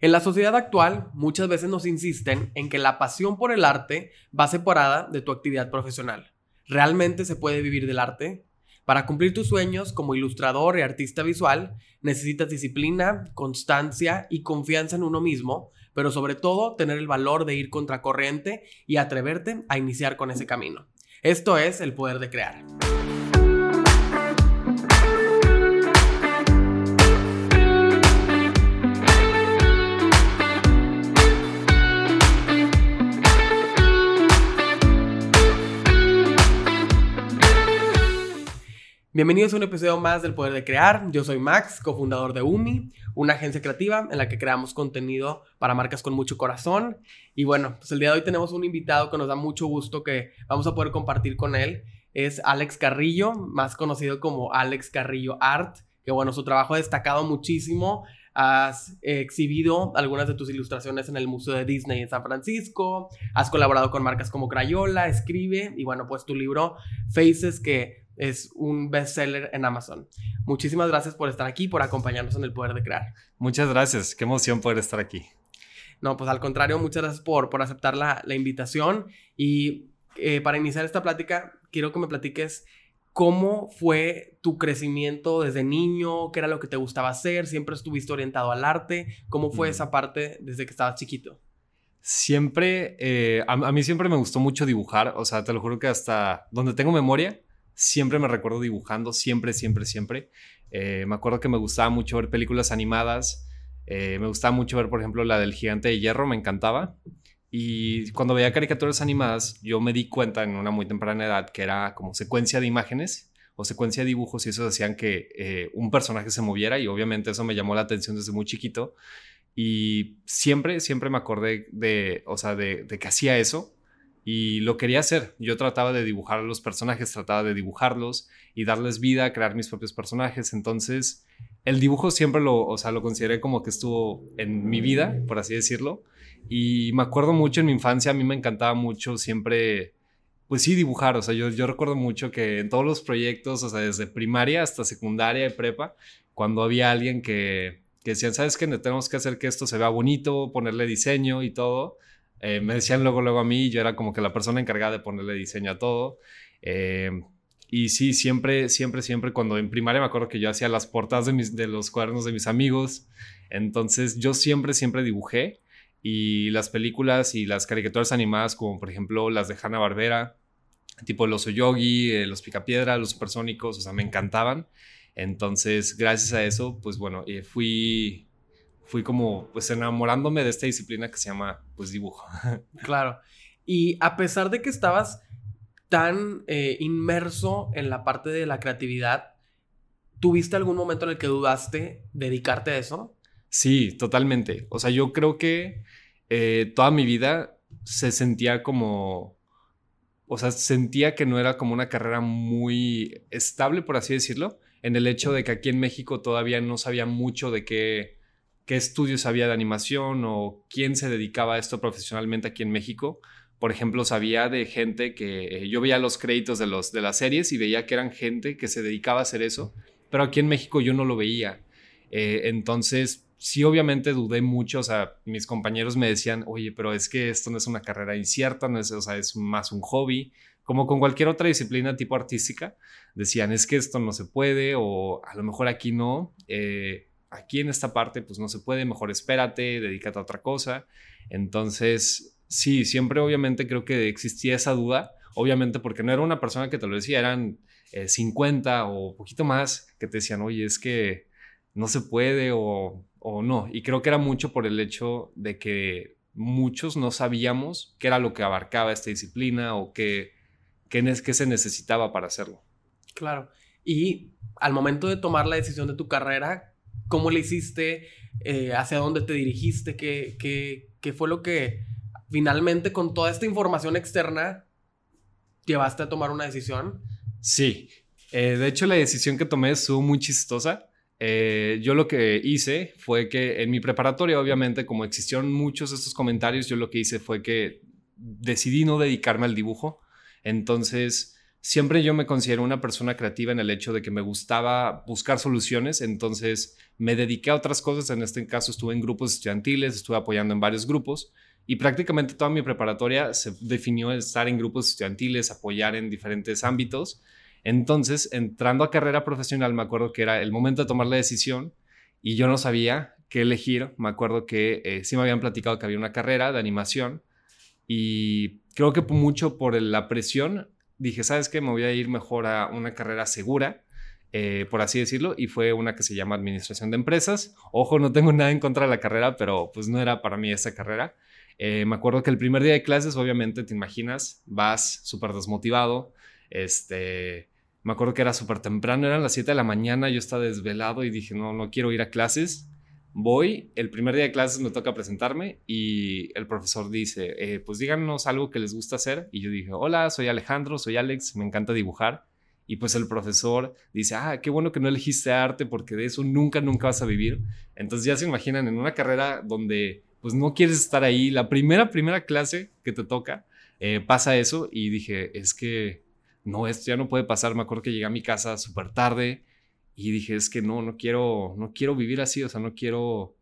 En la sociedad actual, muchas veces nos insisten en que la pasión por el arte va separada de tu actividad profesional. ¿Realmente se puede vivir del arte? Para cumplir tus sueños como ilustrador y artista visual, necesitas disciplina, constancia y confianza en uno mismo, pero sobre todo tener el valor de ir contracorriente y atreverte a iniciar con ese camino. Esto es el poder de crear. Bienvenidos a un episodio más del Poder de Crear. Yo soy Max, cofundador de UMI, una agencia creativa en la que creamos contenido para marcas con mucho corazón. Y bueno, pues el día de hoy tenemos un invitado que nos da mucho gusto que vamos a poder compartir con él. Es Alex Carrillo, más conocido como Alex Carrillo Art, que bueno, su trabajo ha destacado muchísimo. Has exhibido algunas de tus ilustraciones en el Museo de Disney en San Francisco. Has colaborado con marcas como Crayola, Escribe y bueno, pues tu libro Faces que es un bestseller en Amazon. Muchísimas gracias por estar aquí, por acompañarnos en el poder de crear. Muchas gracias, qué emoción poder estar aquí. No, pues al contrario, muchas gracias por, por aceptar la, invitación. Y eh, para iniciar esta plática, quiero que me platiques cómo fue tu crecimiento desde niño, qué era lo que te gustaba hacer, siempre estuviste orientado al arte, cómo fue esa parte desde que estabas chiquito. Siempre, eh, a, a, mí siempre me gustó mucho dibujar, o sea, te lo juro que hasta donde tengo memoria, siempre me recuerdo dibujando, siempre, siempre, siempre. Eh, me acuerdo que me gustaba mucho ver películas animadas, eh, me gustaba mucho ver, por ejemplo, la del gigante de hierro, me encantaba. Y cuando veía caricaturas animadas, yo me di cuenta en una muy temprana edad que era como secuencia de imágenes o secuencia de dibujos y eso hacían que eh, un personaje se moviera y obviamente eso me llamó la atención desde muy chiquito. Y siempre, siempre me acordé de, o sea, de, de que hacía eso y lo quería hacer. Yo trataba de dibujar a los personajes, trataba de dibujarlos y darles vida, crear mis propios personajes. Entonces, el dibujo siempre lo, o sea, lo consideré como que estuvo en mi vida, por así decirlo. Y me acuerdo mucho en mi infancia, a mí me encantaba mucho siempre, pues sí, dibujar. O sea, yo, yo recuerdo mucho que en todos los proyectos, o sea, desde primaria hasta secundaria y prepa, cuando había alguien que, que decían, ¿sabes qué? Tenemos que hacer que esto se vea bonito, ponerle diseño y todo eh, me decían luego, luego a mí, yo era como que la persona encargada de ponerle diseño a todo. Eh, y sí, siempre, siempre, siempre, cuando en primaria me acuerdo que yo hacía las portadas de, mis, de los cuadernos de mis amigos. Entonces yo siempre, siempre dibujé. Y las películas y las caricaturas animadas, como por ejemplo las de Hanna Barbera, tipo Los Oyogi, eh, Los Picapiedra, Los Supersónicos, o sea, me encantaban. Entonces, gracias a eso, pues bueno, fui fui como pues enamorándome de esta disciplina que se llama pues dibujo. Claro. Y a pesar de que estabas tan eh, inmerso en la parte de la creatividad, ¿tuviste algún momento en el que dudaste dedicarte a eso? Sí, totalmente. O sea, yo creo que eh, toda mi vida se sentía como, o sea, sentía que no era como una carrera muy estable, por así decirlo, en el hecho de que aquí en México todavía no sabía mucho de qué qué estudios había de animación o quién se dedicaba a esto profesionalmente aquí en México. Por ejemplo, sabía de gente que eh, yo veía los créditos de, los, de las series y veía que eran gente que se dedicaba a hacer eso, pero aquí en México yo no lo veía. Eh, entonces, sí, obviamente dudé mucho, o sea, mis compañeros me decían, oye, pero es que esto no es una carrera incierta, no es, o sea, es más un hobby, como con cualquier otra disciplina tipo artística, decían, es que esto no se puede o a lo mejor aquí no. Eh, aquí en esta parte pues no se puede, mejor espérate, dedícate a otra cosa. Entonces, sí, siempre obviamente creo que existía esa duda, obviamente porque no era una persona que te lo decía, eran 50 eh, o poquito más que te decían, oye, es que no se puede o, o no. Y creo que era mucho por el hecho de que muchos no sabíamos qué era lo que abarcaba esta disciplina o qué, qué, qué se necesitaba para hacerlo. Claro. Y al momento de tomar la decisión de tu carrera, ¿Cómo le hiciste? Eh, ¿Hacia dónde te dirigiste? ¿Qué, ¿Qué, fue lo que finalmente con toda esta información externa llevaste a tomar una decisión? Sí, eh, de hecho la decisión que tomé estuvo muy chistosa. Eh, yo lo que hice fue que en mi preparatoria, obviamente, como existieron muchos de estos comentarios, yo lo que hice fue que decidí no dedicarme al dibujo. Entonces, siempre yo me considero una persona creativa en el hecho de que me gustaba buscar soluciones, entonces me dediqué a otras cosas, en este caso estuve en grupos estudiantiles, estuve apoyando en varios grupos y prácticamente toda mi preparatoria se definió estar en grupos estudiantiles, apoyar en diferentes ámbitos. Entonces, entrando a carrera profesional, me acuerdo que era el momento de tomar la decisión y yo no sabía qué elegir. Me acuerdo que eh, sí me habían platicado que había una carrera de animación y creo que mucho por la presión dije, ¿sabes qué? Me voy a ir mejor a una carrera segura. Eh, por así decirlo, y fue una que se llama Administración de Empresas. Ojo, no tengo nada en contra de la carrera, pero pues no era para mí esa carrera. Eh, me acuerdo que el primer día de clases, obviamente, te imaginas, vas súper desmotivado, este, me acuerdo que era súper temprano, eran las 7 de la mañana, yo estaba desvelado y dije, no, no quiero ir a clases. Voy, el primer día de clases me toca presentarme y el profesor dice, eh, pues díganos algo que les gusta hacer. Y yo dije, hola, soy Alejandro, soy Alex, me encanta dibujar. Y pues el profesor dice, ah, qué bueno que no elegiste arte porque de eso nunca, nunca vas a vivir. Entonces ya se imaginan en una carrera donde pues no quieres estar ahí, la primera, primera clase que te toca, eh, pasa eso y dije, es que no, esto ya no puede pasar. Me acuerdo que llegué a mi casa súper tarde y dije, es que no, no quiero, no quiero vivir así, o sea, no quiero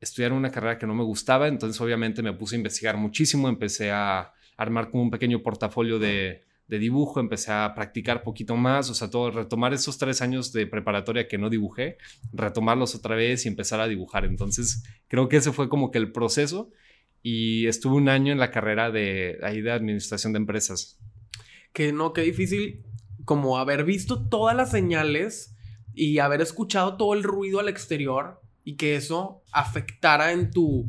estudiar una carrera que no me gustaba. Entonces, obviamente, me puse a investigar muchísimo, empecé a armar como un pequeño portafolio de, de dibujo, empecé a practicar poquito más, o sea, todo, retomar esos tres años de preparatoria que no dibujé, retomarlos otra vez y empezar a dibujar. Entonces, creo que ese fue como que el proceso y estuve un año en la carrera de ahí de administración de empresas que no, qué difícil como haber visto todas las señales y haber escuchado todo el ruido al exterior y que eso afectara en tu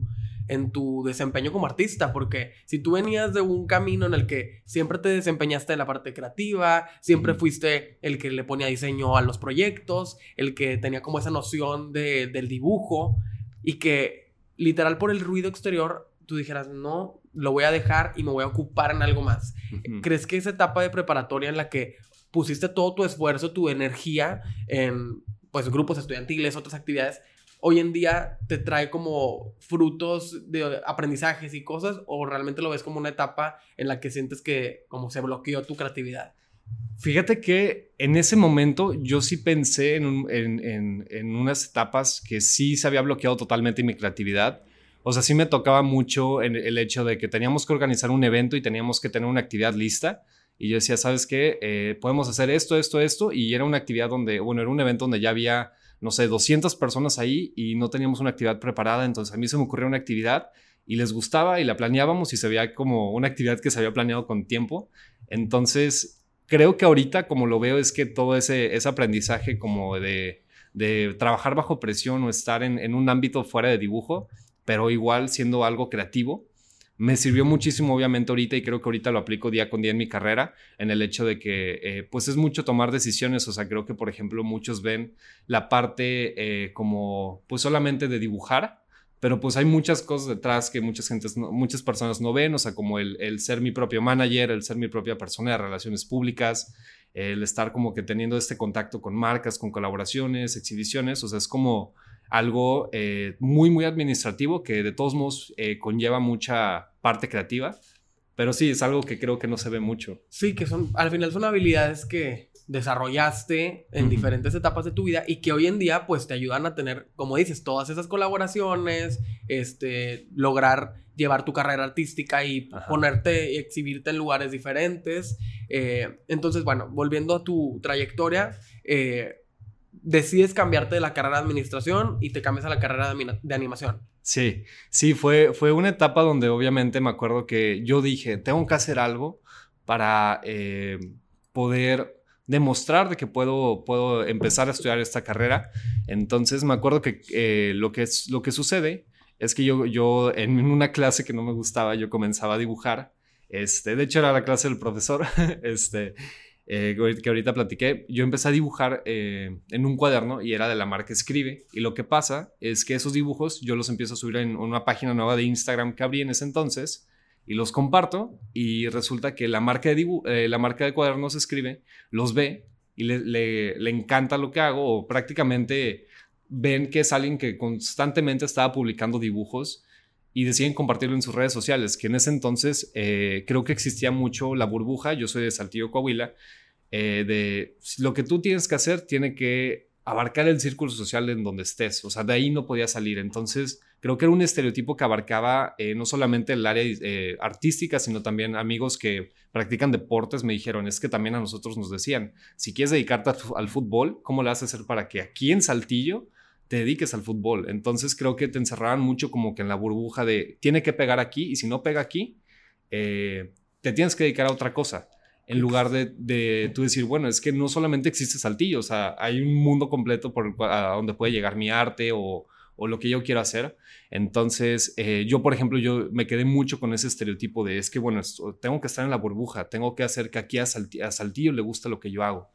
en tu desempeño como artista, porque si tú venías de un camino en el que siempre te desempeñaste en la parte creativa, siempre fuiste el que le ponía diseño a los proyectos, el que tenía como esa noción de, del dibujo, y que literal por el ruido exterior tú dijeras, no, lo voy a dejar y me voy a ocupar en algo más. ¿Crees que esa etapa de preparatoria en la que pusiste todo tu esfuerzo, tu energía en pues grupos estudiantiles, otras actividades, hoy en día te trae como frutos de aprendizajes y cosas o realmente lo ves como una etapa en la que sientes que como se bloqueó tu creatividad? Fíjate que en ese momento yo sí pensé en, en, en unas etapas que sí se había bloqueado totalmente mi creatividad o sea, sí me tocaba mucho en el hecho de que teníamos que organizar un evento y teníamos que tener una actividad lista. Y yo decía, ¿sabes qué? Eh, podemos hacer esto, esto, esto. Y era una actividad donde, bueno, era un evento donde ya había, no sé, 200 personas ahí y no teníamos una actividad preparada. Entonces a mí se me ocurrió una actividad y les gustaba y la planeábamos y se veía como una actividad que se había planeado con tiempo. Entonces, creo que ahorita como lo veo es que todo ese, ese aprendizaje como de, de trabajar bajo presión o estar en, en un ámbito fuera de dibujo, pero igual siendo algo creativo. Me sirvió muchísimo, obviamente, ahorita y creo que ahorita lo aplico día con día en mi carrera, en el hecho de que, eh, pues es mucho tomar decisiones. O sea, creo que, por ejemplo, muchos ven la parte eh, como, pues solamente de dibujar, pero pues hay muchas cosas detrás que muchas, gentes muchas personas no ven, o sea, como el, el, ser mi propio manager, el ser mi propia persona de relaciones públicas, el estar como que teniendo este contacto con marcas, con colaboraciones, exhibiciones, o sea, es como algo eh, muy, muy administrativo que de todos modos eh, conlleva mucha parte creativa, pero sí, es algo que creo que no se ve mucho. Sí, que son, al final son habilidades que desarrollaste en diferentes etapas de tu vida y que hoy en día pues te ayudan a tener, como dices, todas esas colaboraciones, este, lograr llevar tu carrera artística y ponerte y exhibirte en lugares diferentes. Eh, entonces, bueno, volviendo a tu trayectoria, eh, decides cambiarte de la carrera de administración y te cambias a la carrera de, animación. Sí, sí, fue, fue una etapa donde obviamente me acuerdo que yo dije, tengo que hacer algo para eh, poder demostrar de que puedo, puedo empezar a estudiar esta carrera. Entonces me acuerdo que, eh, lo, que es, lo que sucede es que yo, yo en una clase que no me gustaba, yo comenzaba a dibujar. Este, de hecho era la clase del profesor. este, eh, que ahorita platiqué, yo empecé a dibujar eh, en un cuaderno y era de la marca Escribe. Y lo que pasa es que esos dibujos yo los empiezo a subir en una página nueva de Instagram que abrí en ese entonces y los comparto y resulta que la marca de, eh, la marca de cuadernos Escribe los ve y le, le, le, encanta lo que hago prácticamente ven que es alguien que constantemente estaba publicando dibujos y deciden compartirlo en sus redes sociales, que en ese entonces eh, creo que existía mucho la burbuja, yo soy de Saltillo, Coahuila, eh, de lo que tú tienes que hacer tiene que abarcar el círculo social en donde estés, o sea, de ahí no podía salir. Entonces, creo que era un estereotipo que abarcaba eh, no solamente el área artística, sino también amigos que practican deportes me dijeron, es que también a nosotros nos decían, si quieres dedicarte al fútbol, ¿cómo le a hacer para que aquí en Saltillo te dediques al fútbol? Entonces creo que te encerraban mucho como que en la burbuja de, tiene que pegar aquí y si no pega aquí, eh, te tienes que dedicar a otra cosa en lugar de, de, tú decir, bueno, es que no solamente existe Saltillo, o sea, hay un mundo completo por a donde puede llegar mi arte o, o lo que yo quiero hacer. Entonces, eh, yo, por ejemplo, yo me quedé mucho con ese estereotipo de, es que, bueno, tengo que estar en la burbuja, tengo que hacer que aquí a, Saltillo, le gusta lo que yo hago.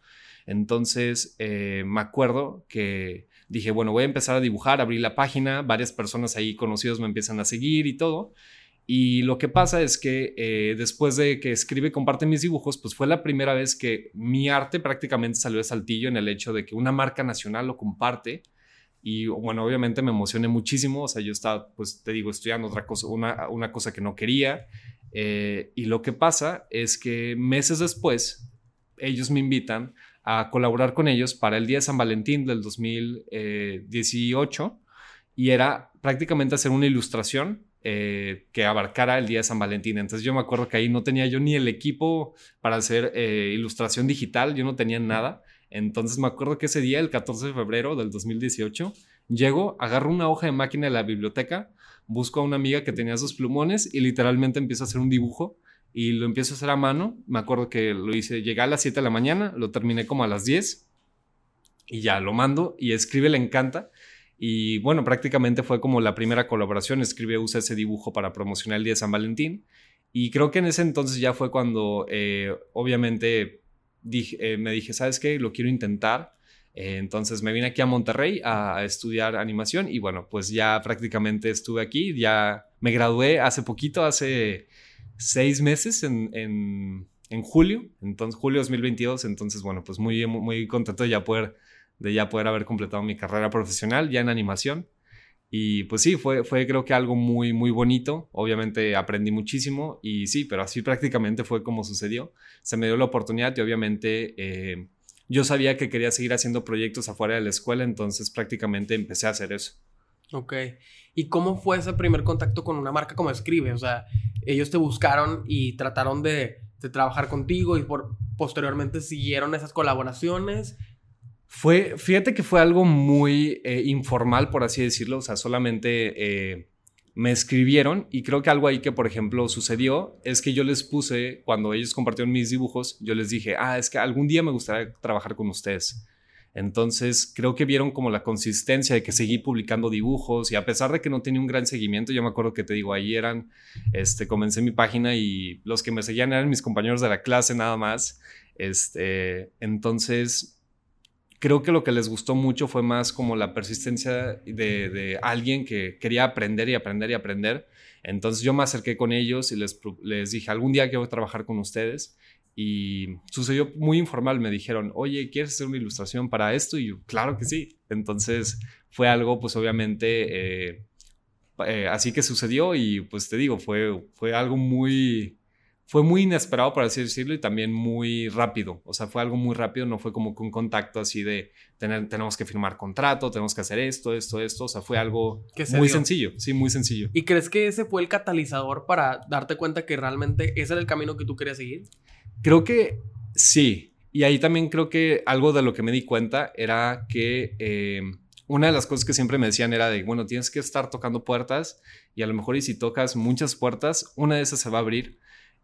Entonces, eh, me acuerdo que dije, bueno, voy a empezar a dibujar, abrí la página, varias personas ahí conocidos me empiezan a seguir y todo. Y lo que pasa es que eh, después de que escribe y comparte mis dibujos, pues fue la primera vez que mi arte prácticamente salió de Saltillo en el hecho de que una marca nacional lo comparte y bueno, obviamente me emocioné muchísimo, o sea, yo estaba, pues te digo, estudiando otra cosa, una, una cosa que no quería. Eh, y lo que pasa es que meses después, ellos me invitan a colaborar con ellos para el Día de San Valentín del 2018 y era prácticamente hacer una ilustración eh, que abarcara el día de San Valentín. Entonces yo me acuerdo que ahí no tenía yo ni el equipo para hacer eh, ilustración digital, yo no tenía nada. Entonces me acuerdo que ese día, el 14 de febrero del 2018, llego, agarro una hoja de máquina de la biblioteca, busco a una amiga que tenía sus plumones y literalmente empiezo a hacer un dibujo y lo empiezo a hacer a mano. Me acuerdo que lo hice, llegué a las 7 de la mañana, lo terminé como a las 10 y ya lo mando y escribe le encanta. Y bueno, prácticamente fue como la primera colaboración. Escribe, usa ese dibujo para promocionar el día de San Valentín. Y creo que en ese entonces ya fue cuando, eh, obviamente, eh, me dije, ¿sabes qué? Lo quiero intentar. Eh, entonces me vine aquí a Monterrey a, estudiar animación y bueno, pues ya prácticamente estuve aquí, ya me gradué hace poquito, hace seis meses en, en, julio, entonces julio 2022, entonces bueno, pues muy, muy contento de ya poder, de ya poder haber completado mi carrera profesional ya en animación. Y pues sí, fue, fue creo que algo muy, muy bonito. Obviamente aprendí muchísimo y sí, pero así prácticamente fue como sucedió. Se me dio la oportunidad y obviamente eh, yo sabía que quería seguir haciendo proyectos afuera de la escuela, entonces prácticamente empecé a hacer eso. Ok. ¿Y cómo fue ese primer contacto con una marca como Escribe? O sea, ellos te buscaron y trataron de, trabajar contigo y por, posteriormente siguieron esas colaboraciones fue, fíjate que fue algo muy eh, informal, por así decirlo, o sea, solamente eh, me escribieron y creo que algo ahí que, por ejemplo, sucedió es que yo les puse, cuando ellos compartieron mis dibujos, yo les dije, ah, es que algún día me gustaría trabajar con ustedes. Entonces, creo que vieron como la consistencia de que seguí publicando dibujos y a pesar de que no tenía un gran seguimiento, yo me acuerdo que te digo, ahí eran, este, comencé mi página y los que me seguían eran mis compañeros de la clase nada más. Este, entonces, creo que lo que les gustó mucho fue más como la persistencia de, alguien que quería aprender y aprender y aprender. Entonces yo me acerqué con ellos y les, les dije, algún día quiero trabajar con ustedes. Y sucedió muy informal, me dijeron, oye, ¿quieres hacer una ilustración para esto? Y yo, claro que sí. Entonces fue algo, pues obviamente, eh, eh, así que sucedió y pues te digo, fue, fue algo muy, fue muy inesperado, por así decirlo, y también muy rápido. O sea, fue algo muy rápido, no fue como que un contacto así de tener, tenemos que firmar contrato, tenemos que hacer esto, esto, esto. O sea, fue algo muy sencillo, sí, muy sencillo. ¿Y crees que ese fue el catalizador para darte cuenta que realmente ese era el camino que tú querías seguir? Creo que sí. Y ahí también creo que algo de lo que me di cuenta era que eh, una de las cosas que siempre me decían era de, bueno, tienes que estar tocando puertas y a lo mejor y si tocas muchas puertas, una de esas se va a abrir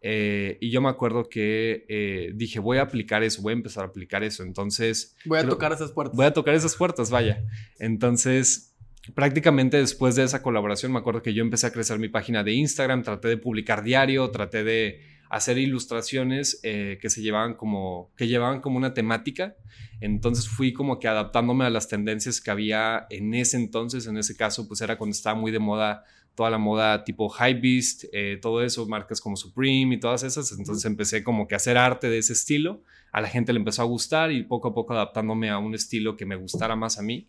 eh, y yo me acuerdo que eh, dije, voy a aplicar eso, voy a empezar a aplicar eso. Entonces... Voy a tocar esas puertas. Voy a tocar esas puertas, vaya. Entonces, prácticamente después de esa colaboración, me acuerdo que yo empecé a crecer mi página de Instagram, traté de publicar diario, traté de hacer ilustraciones eh, que se llevaban como, que llevaban como una temática. Entonces fui como que adaptándome a las tendencias que había en ese entonces, en ese caso, pues era cuando estaba muy de moda toda la moda tipo Hypebeast, eh, todo eso, marcas como Supreme y todas esas. Entonces empecé como que a hacer arte de ese estilo. A la gente le empezó a gustar y poco a poco adaptándome a un estilo que me gustara más a mí.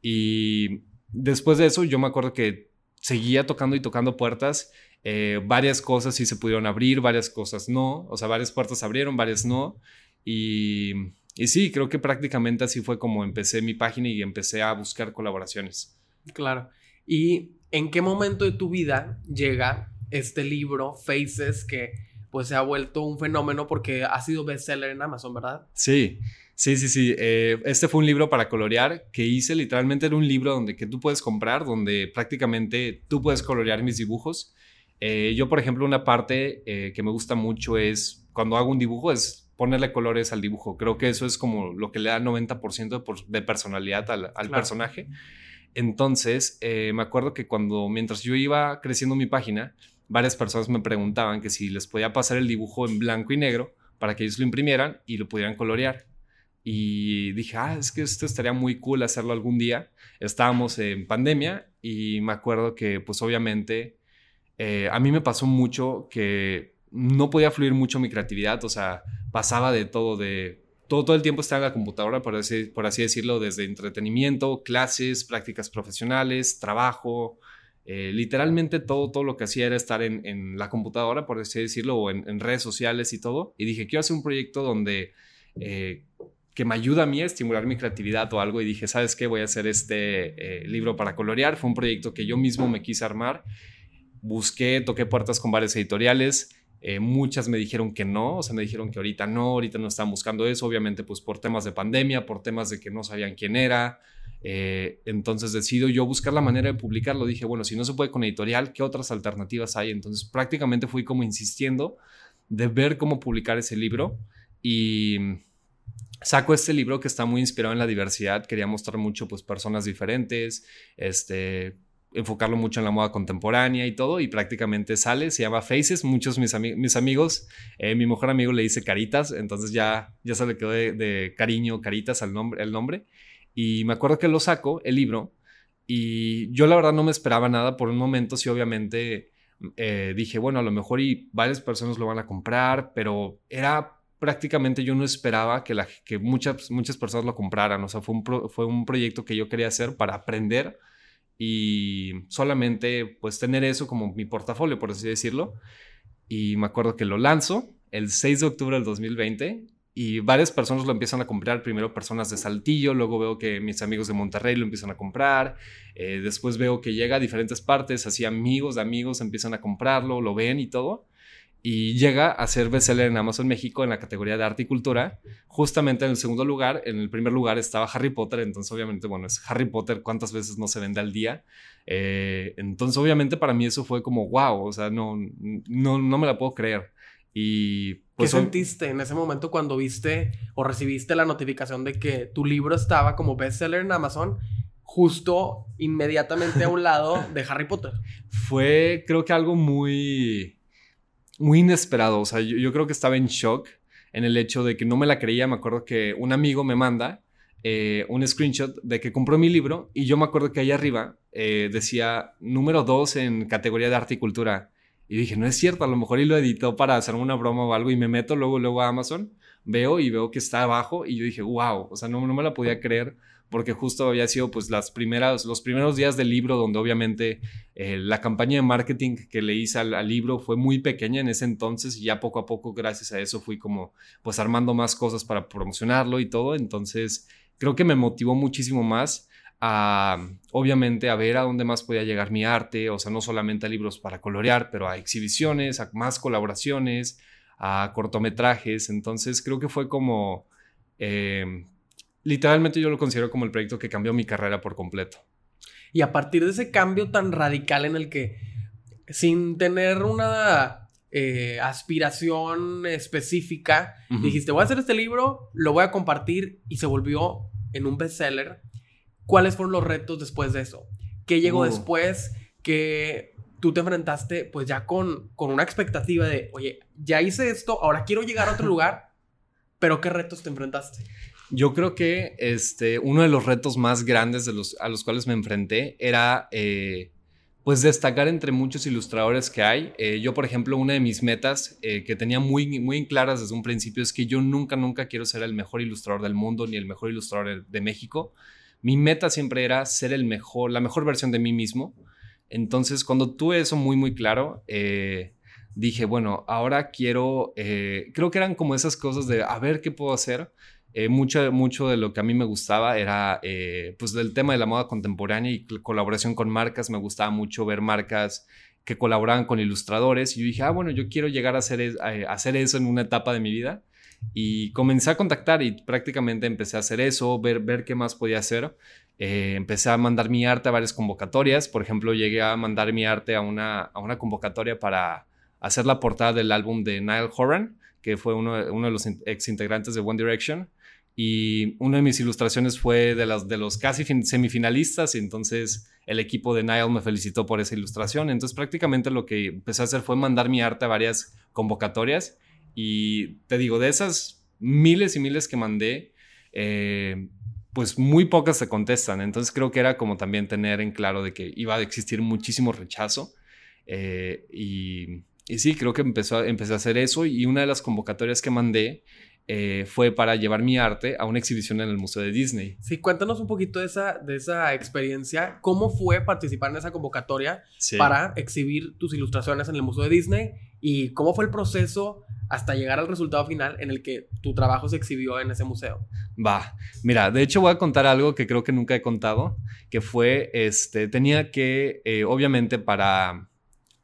Y después de eso yo me acuerdo que seguía tocando y tocando puertas. Eh, varias cosas sí se pudieron abrir, varias cosas no. O sea, varias puertas abrieron, varias no. Y, y sí, creo que prácticamente así fue como empecé mi página y empecé a buscar colaboraciones. Claro. ¿Y en qué momento de tu vida llega este libro, Faces, que pues se ha vuelto un fenómeno porque ha sido bestseller en Amazon, ¿verdad? Sí, sí, sí, sí. Eh, este fue un libro para colorear que hice, literalmente era un libro donde que tú puedes comprar, donde prácticamente tú puedes colorear mis dibujos. Eh, yo, por ejemplo, una parte eh, que me gusta mucho es cuando hago un dibujo es ponerle colores al dibujo. Creo que eso es como lo que le da 90% de, personalidad al, personaje. Entonces, me acuerdo que cuando, mientras yo iba creciendo mi página, varias personas me preguntaban que si les podía pasar el dibujo en blanco y negro para que ellos lo imprimieran y lo pudieran colorear. Y dije, ah, es que esto estaría muy cool hacerlo algún día. Estábamos en pandemia y me acuerdo que pues obviamente eh, a mí me pasó mucho que no podía fluir mucho mi creatividad, o sea, pasaba de todo, de todo, el tiempo estaba en la computadora, por así, por así decirlo, desde entretenimiento, clases, prácticas profesionales, trabajo, eh, literalmente todo, todo lo que hacía era estar en, la computadora, por así decirlo, o en, redes sociales y todo. Y dije, quiero hacer un proyecto donde eh, que me ayuda a mí a estimular mi creatividad o algo. Y dije, ¿sabes qué? Voy a hacer este libro para colorear. Fue un proyecto que yo mismo me quise armar. Busqué, toqué puertas con varias editoriales. muchas me dijeron que no, o sea, me dijeron que ahorita no, ahorita no estaban buscando eso, obviamente pues por temas de pandemia, por temas de que no sabían quién era, eh, entonces decido yo buscar la manera de publicarlo. Dije, bueno, si no se puede con editorial, ¿qué otras alternativas hay? Entonces prácticamente fui como insistiendo de ver cómo publicar ese libro y saco este libro que está muy inspirado en la diversidad. Quería mostrar mucho pues personas diferentes, este, enfocarlo mucho en la moda contemporánea y todo, y prácticamente sale, se llama Faces, muchos mis, mis amigos, eh, mi mejor amigo le dice Caritas, entonces ya, ya se le quedó de, cariño Caritas al nombre, el nombre, y me acuerdo que lo saco, el libro, y yo la verdad no me esperaba nada. Por un momento sí, obviamente eh, dije, bueno, a lo mejor y varias personas lo van a comprar, pero era prácticamente yo no esperaba que, la, que muchas, muchas personas lo compraran. O sea, fue un, fue un proyecto que yo quería hacer para aprender y solamente pues tener eso como mi portafolio, por así decirlo. Y me acuerdo que lo lanzo el 6 de octubre del 2020 y varias personas lo empiezan a comprar, primero personas de Saltillo, luego veo que mis amigos de Monterrey lo empiezan a comprar, eh, después veo que llega a diferentes partes, así amigos de amigos empiezan a comprarlo, lo ven y todo, y llega a ser bestseller en Amazon México en la categoría de arte y cultura, justamente en el segundo lugar, en el primer lugar estaba Harry Potter, entonces obviamente, bueno, es Harry Potter, ¿cuántas veces no se vende al día? Eh, entonces obviamente para mí eso fue como, wow, o sea, no, no, no me la puedo creer. Y pues, ¿Qué sentiste en ese momento cuando viste o recibiste la notificación de que tu libro estaba como bestseller en Amazon? Justo inmediatamente a un lado de Harry Potter. Fue, creo que algo muy, muy inesperado. O sea, yo, creo que estaba en shock en el hecho de que no me la creía. Me acuerdo que un amigo me manda eh, un screenshot de que compró mi libro y yo me acuerdo que ahí arriba eh, decía número 2 en categoría de arte y dije, no es cierto, a lo mejor y lo editó para hacer una broma o algo y me meto luego, luego a Amazon, veo y veo que está abajo y yo dije, wow, o sea, no, no me la podía creer porque justo había sido pues las primeras, los primeros días del libro donde obviamente eh, la campaña de marketing que le hice al, libro fue muy pequeña en ese entonces y ya poco a poco gracias a eso fui como pues armando más cosas para promocionarlo y todo, entonces creo que me motivó muchísimo más a, obviamente, a ver a dónde más podía llegar mi arte, o sea, no solamente a libros para colorear, pero a exhibiciones, a más colaboraciones, a cortometrajes. Entonces, creo que fue como, em, literalmente yo lo considero como el proyecto que cambió mi carrera por completo. Y a partir de ese cambio tan radical en el que, sin tener una eh, aspiración específica, dijiste, voy a hacer este libro, lo voy a compartir y se volvió en un bestseller ¿Cuáles fueron los retos después de eso? ¿Qué llegó uh. después? Que tú te enfrentaste pues ya con, con una expectativa de, oye, ya hice esto, ahora quiero llegar a otro lugar, pero ¿qué retos te enfrentaste? Yo creo que este, uno de los retos más grandes de los, a los cuales me enfrenté era eh, pues destacar entre muchos ilustradores que hay. Eh, yo, por ejemplo, una de mis metas eh, que tenía muy, muy claras desde un principio es que yo nunca, nunca quiero ser el mejor ilustrador del mundo ni el mejor ilustrador de México mi meta siempre era ser el mejor, la mejor versión de mí mismo. Entonces, cuando tuve eso muy, muy claro, eh, dije, bueno, ahora quiero, eh, creo que eran como esas cosas de, a ver qué puedo hacer. Eh, mucho, mucho de lo que a mí me gustaba era eh, pues del tema de la moda contemporánea y colaboración con marcas. Me gustaba mucho ver marcas que colaboraban con ilustradores y yo dije, ah, bueno, yo quiero llegar a hacer, a hacer eso en una etapa de mi vida. Y comencé a contactar y prácticamente empecé a hacer eso, ver, ver qué más podía hacer. Eh, empecé a mandar mi arte a varias convocatorias. Por ejemplo, llegué a mandar mi arte a una, a una convocatoria para hacer la portada del álbum de Niall Horan, que fue uno, uno de los ex integrantes de One Direction. Y una de mis ilustraciones fue de, las, de los casi semifinalistas. Y entonces el equipo de Niall me felicitó por esa ilustración. Entonces prácticamente lo que empecé a hacer fue mandar mi arte a varias convocatorias. Y te digo, de esas miles y miles que mandé, eh, pues muy pocas se contestan. Entonces creo que era como también tener en claro de que iba a existir muchísimo rechazo. Eh, y, sí, creo que empezó, empecé a hacer eso y una de las convocatorias que mandé eh, fue para llevar mi arte a una exhibición en el Museo de Disney. Sí, cuéntanos un poquito de esa, de esa experiencia. ¿Cómo fue participar en esa convocatoria para exhibir tus ilustraciones en el Museo de Disney? ¿Y cómo fue el proceso hasta llegar al resultado final en el que tu trabajo se exhibió en ese museo. Va, mira, de hecho voy a contar algo que creo que nunca he contado, que fue, este, tenía que, eh, obviamente para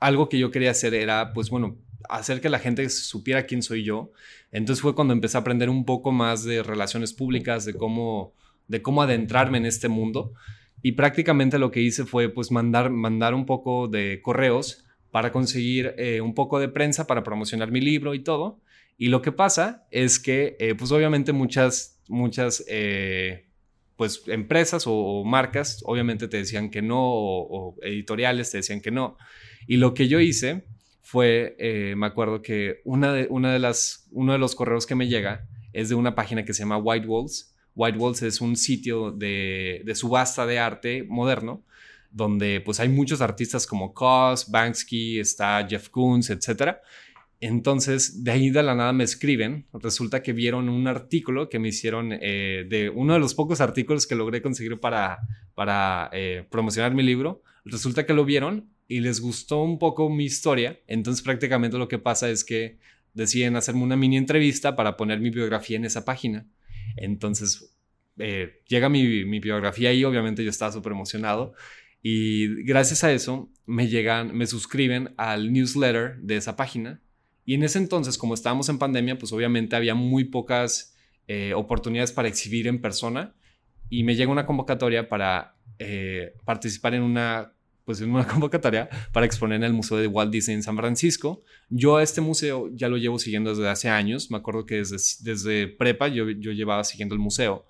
algo que yo quería hacer era, pues bueno, hacer que la gente supiera quién soy yo. Entonces fue cuando empecé a aprender un poco más de relaciones públicas, de cómo, de cómo adentrarme en este mundo. Y prácticamente lo que hice fue pues mandar, mandar un poco de correos para conseguir eh, un poco de prensa para promocionar mi libro y todo. Y lo que pasa es que, eh, pues obviamente muchas, muchas, eh, pues empresas o, marcas obviamente te decían que no, o, editoriales te decían que no. Y lo que yo hice fue, me acuerdo que una de, una de las, uno de los correos que me llega es de una página que se llama White Walls. White Walls es un sitio de, de subasta de arte moderno donde pues hay muchos artistas como Cos, Banksy, está Jeff Koons, etc. Entonces, de ahí de la nada me escriben. Resulta que vieron un artículo que me hicieron eh, de uno de los pocos artículos que logré conseguir para, para eh, promocionar mi libro. Resulta que lo vieron y les gustó un poco mi historia. Entonces, prácticamente lo que pasa es que deciden hacerme una mini entrevista para poner mi biografía en esa página. Entonces, eh, llega mi, mi biografía y obviamente yo estaba súper emocionado. Y gracias a eso me llegan, me suscriben al newsletter de esa página. Y en ese entonces, como estábamos en pandemia, pues obviamente había muy pocas eh, oportunidades para exhibir en persona. Y me llega una convocatoria para eh, participar en una, pues en una convocatoria para exponer en el Museo de Walt Disney en San Francisco. Yo a este museo ya lo llevo siguiendo desde hace años. Me acuerdo que desde, desde prepa yo, yo llevaba siguiendo el museo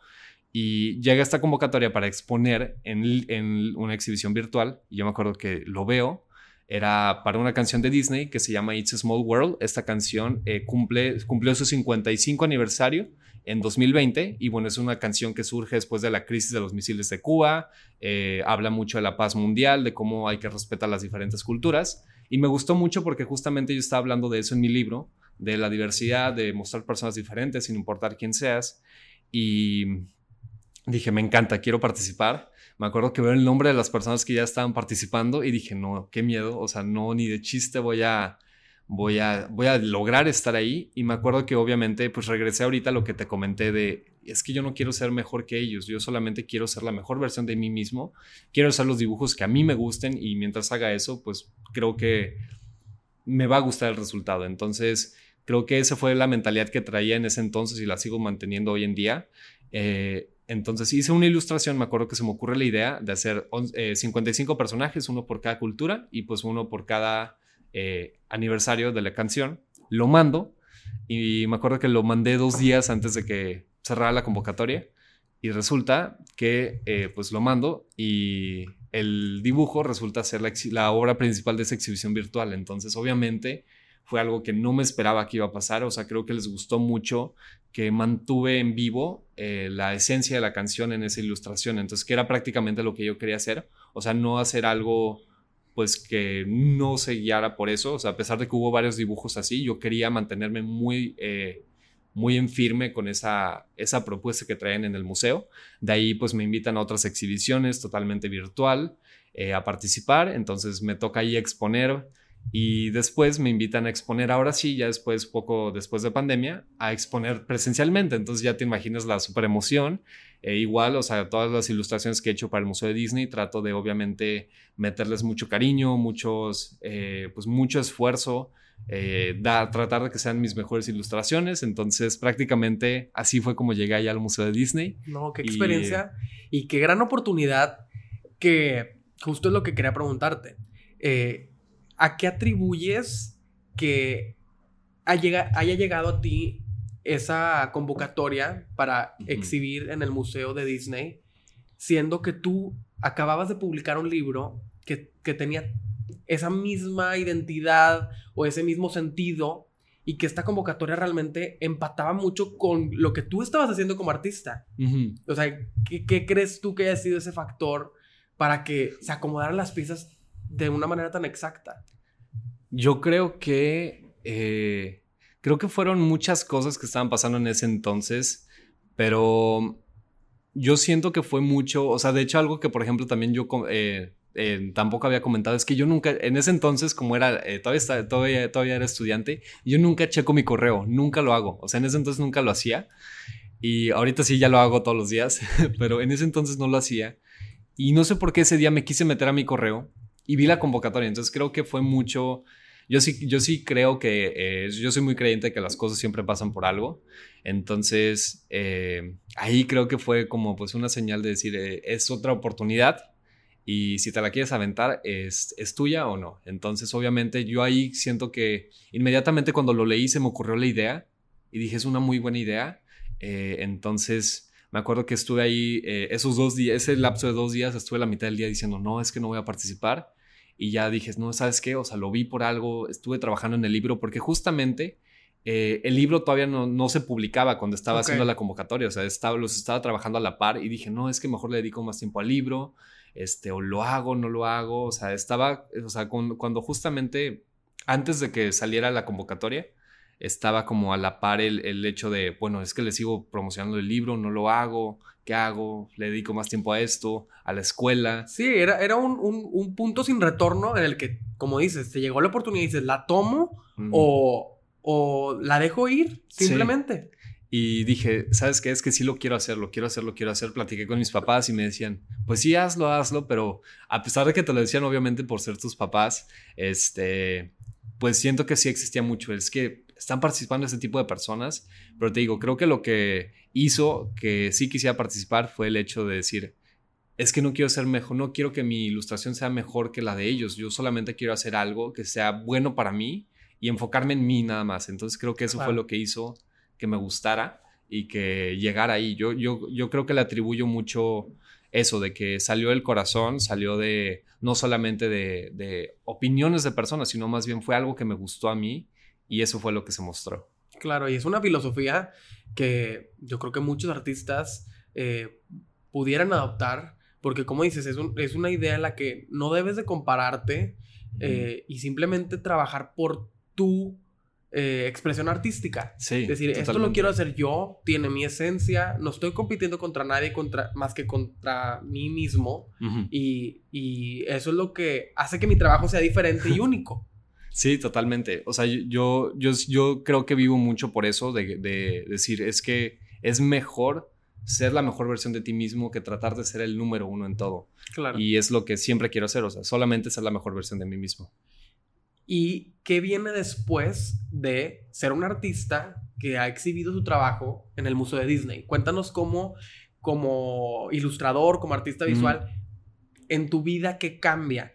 y llega esta convocatoria para exponer en, una exhibición virtual. Y yo me acuerdo que lo veo. Era para una canción de Disney que se llama It's a Small World. Esta canción eh, cumple, cumplió su 55 aniversario en 2020 y bueno, es una canción que surge después de la crisis de los misiles de Cuba, eh, habla mucho de la paz mundial, de cómo hay que respetar las diferentes culturas y me gustó mucho porque justamente yo estaba hablando de eso en mi libro, de la diversidad, de mostrar personas diferentes sin importar quién seas y dije, me encanta, quiero participar. Me acuerdo que veo el nombre de las personas que ya estaban participando y dije, no, qué miedo, o sea, no, ni de chiste voy a, voy a, voy a lograr estar ahí. Y me acuerdo que obviamente, pues regresé ahorita a lo que te comenté de, es que yo no quiero ser mejor que ellos, yo solamente quiero ser la mejor versión de mí mismo, quiero hacer los dibujos que a mí me gusten y mientras haga eso, pues creo que me va a gustar el resultado. Entonces, creo que esa fue la mentalidad que traía en ese entonces y la sigo manteniendo hoy en día. Eh, entonces hice una ilustración, me acuerdo que se me ocurre la idea de hacer 55 eh, personajes, uno por cada cultura y pues uno por cada eh, aniversario de la canción. Lo mando y me acuerdo que lo mandé dos días antes de que cerrara la convocatoria y resulta que eh, pues lo mando y el dibujo resulta ser la, obra principal de esa exhibición virtual. Entonces obviamente fue algo que no me esperaba que iba a pasar, o sea, creo que les gustó mucho que mantuve en vivo eh, la esencia de la canción en esa ilustración, entonces que era prácticamente lo que yo quería hacer, o sea, no hacer algo pues que no se guiara por eso, o sea, a pesar de que hubo varios dibujos así, yo quería mantenerme muy, eh, muy en firme con esa, esa propuesta que traen en el museo, de ahí pues me invitan a otras exhibiciones totalmente virtual eh, a participar, entonces me toca ahí exponer Y después me invitan a exponer, ahora sí, ya después, poco después de pandemia, a exponer presencialmente. Entonces ya te imaginas la super emoción. E igual, o sea, todas las ilustraciones que he hecho para el Museo de Disney, trato de obviamente meterles mucho cariño, muchos, eh, pues mucho esfuerzo, eh, tratar de que sean mis mejores ilustraciones. Entonces, prácticamente así fue como llegué allá al Museo de Disney. No, qué experiencia y, qué gran oportunidad que justo es lo que quería preguntarte. Eh, ¿a qué atribuyes que haya llegado a ti esa convocatoria para exhibir en el Museo de Disney, siendo que tú acababas de publicar un libro que, tenía esa misma identidad o ese mismo sentido y que esta convocatoria realmente empataba mucho con lo que tú estabas haciendo como artista. O sea, ¿qué, crees tú que haya sido ese factor para que se acomodaran las piezas de una manera tan exacta? Yo creo que... Eh, creo que fueron muchas cosas que estaban pasando en ese entonces, pero yo siento que fue mucho, o sea, de hecho algo que por ejemplo también yo eh, eh, tampoco había comentado es que yo nunca, en ese entonces como era, todavía, todavía, todavía era estudiante, yo nunca checo mi correo, nunca lo hago, o sea, en ese entonces nunca lo hacía y ahorita sí ya lo hago todos los días, pero en ese entonces no lo hacía y no sé por qué ese día me quise meter a mi correo y vi la convocatoria, entonces creo que fue mucho yo sí, yo sí creo que eh, yo soy muy creyente que las cosas siempre pasan por algo. Entonces, eh, ahí creo que fue como pues una señal de decir, eh, es otra oportunidad y si te la quieres aventar, ¿es, ¿es tuya o no? Entonces, obviamente, yo ahí siento que inmediatamente cuando lo leí se me ocurrió la idea y dije, es una muy buena idea. entonces, me acuerdo que estuve ahí esos dos días, ese lapso de dos días, estuve la mitad del día diciendo, no, es que no voy a participar y ya dije, no, ¿sabes qué? O sea, lo vi por algo, estuve trabajando en el libro, porque justamente eh, el libro todavía no, no, se publicaba cuando estaba haciendo la convocatoria, o sea, estaba, los estaba trabajando a la par y dije, no, es que mejor le dedico más tiempo al libro, este, o lo hago, no lo hago, o sea, estaba, o sea, cuando justamente antes de que saliera la convocatoria, estaba como a la par el, el hecho de, bueno, es que le sigo promocionando el libro, no lo hago, ¿qué hago? ¿Le dedico más tiempo a esto? ¿A la escuela? Sí, era, era un, un, punto sin retorno en el que, como dices, te llegó la oportunidad y dices, ¿la tomo o, o, la dejo ir simplemente? Y dije, ¿sabes qué? Es que sí lo quiero hacer, lo quiero hacer, lo quiero hacer. Platiqué con mis papás y me decían, pues sí, hazlo, hazlo, pero a pesar de que te lo decían, obviamente, por ser tus papás, este, pues siento que sí existía mucho. Es que están participando ese tipo de personas, pero te digo, creo que lo que hizo que sí quisiera participar fue el hecho de decir, es que no quiero ser mejor, no quiero que mi ilustración sea mejor que la de ellos, yo solamente quiero hacer algo que sea bueno para mí y enfocarme en mí nada más. Entonces creo que eso fue lo que hizo que me gustara y que llegara ahí. Yo, yo, yo creo que le atribuyo mucho eso, de que salió del corazón, salió de, no solamente de, de opiniones de personas, sino más bien fue algo que me gustó a mí y eso fue lo que se mostró. Claro, y es una filosofía que yo creo que muchos artistas eh, pudieran adoptar, porque como dices, es, es, una idea en la que no debes de compararte eh, y simplemente trabajar por tu eh, expresión artística. Sí, es decir, esto lo quiero hacer yo, tiene mi esencia, no estoy compitiendo contra nadie contra, más que contra mí mismo y, y, eso es lo que hace que mi trabajo sea diferente y único. Sí, totalmente. O sea, yo, yo, yo creo que vivo mucho por eso, de, de, decir, es que es mejor ser la mejor versión de ti mismo que tratar de ser el número uno en todo. Claro. Y es lo que siempre quiero hacer, o sea, solamente ser la mejor versión de mí mismo. ¿Y qué viene después de ser un artista que ha exhibido su trabajo en el Museo de Disney? Cuéntanos cómo, como ilustrador, como artista visual, en tu vida, ¿qué cambia?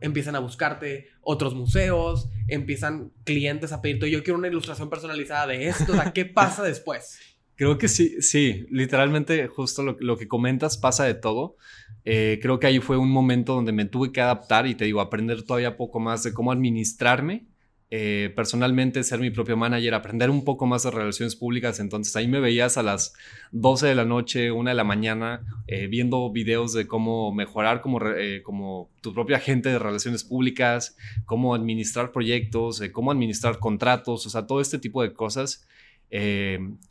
Empiezan a buscarte otros museos, empiezan clientes a pedirte, yo quiero una ilustración personalizada de esto, ¿qué pasa después? Creo que sí, sí, literalmente justo lo, que comentas pasa de todo. Eh, creo que ahí fue un momento donde me tuve que adaptar y te digo, aprender todavía poco más de cómo administrarme eh, personalmente ser mi propio manager, aprender un poco más de relaciones públicas. Entonces ahí me veías a las 12 de la noche, 1 de la mañana, eh, viendo videos de cómo mejorar como, eh, tu propia agente de relaciones públicas, cómo administrar proyectos, cómo administrar contratos, o sea, todo este tipo de cosas.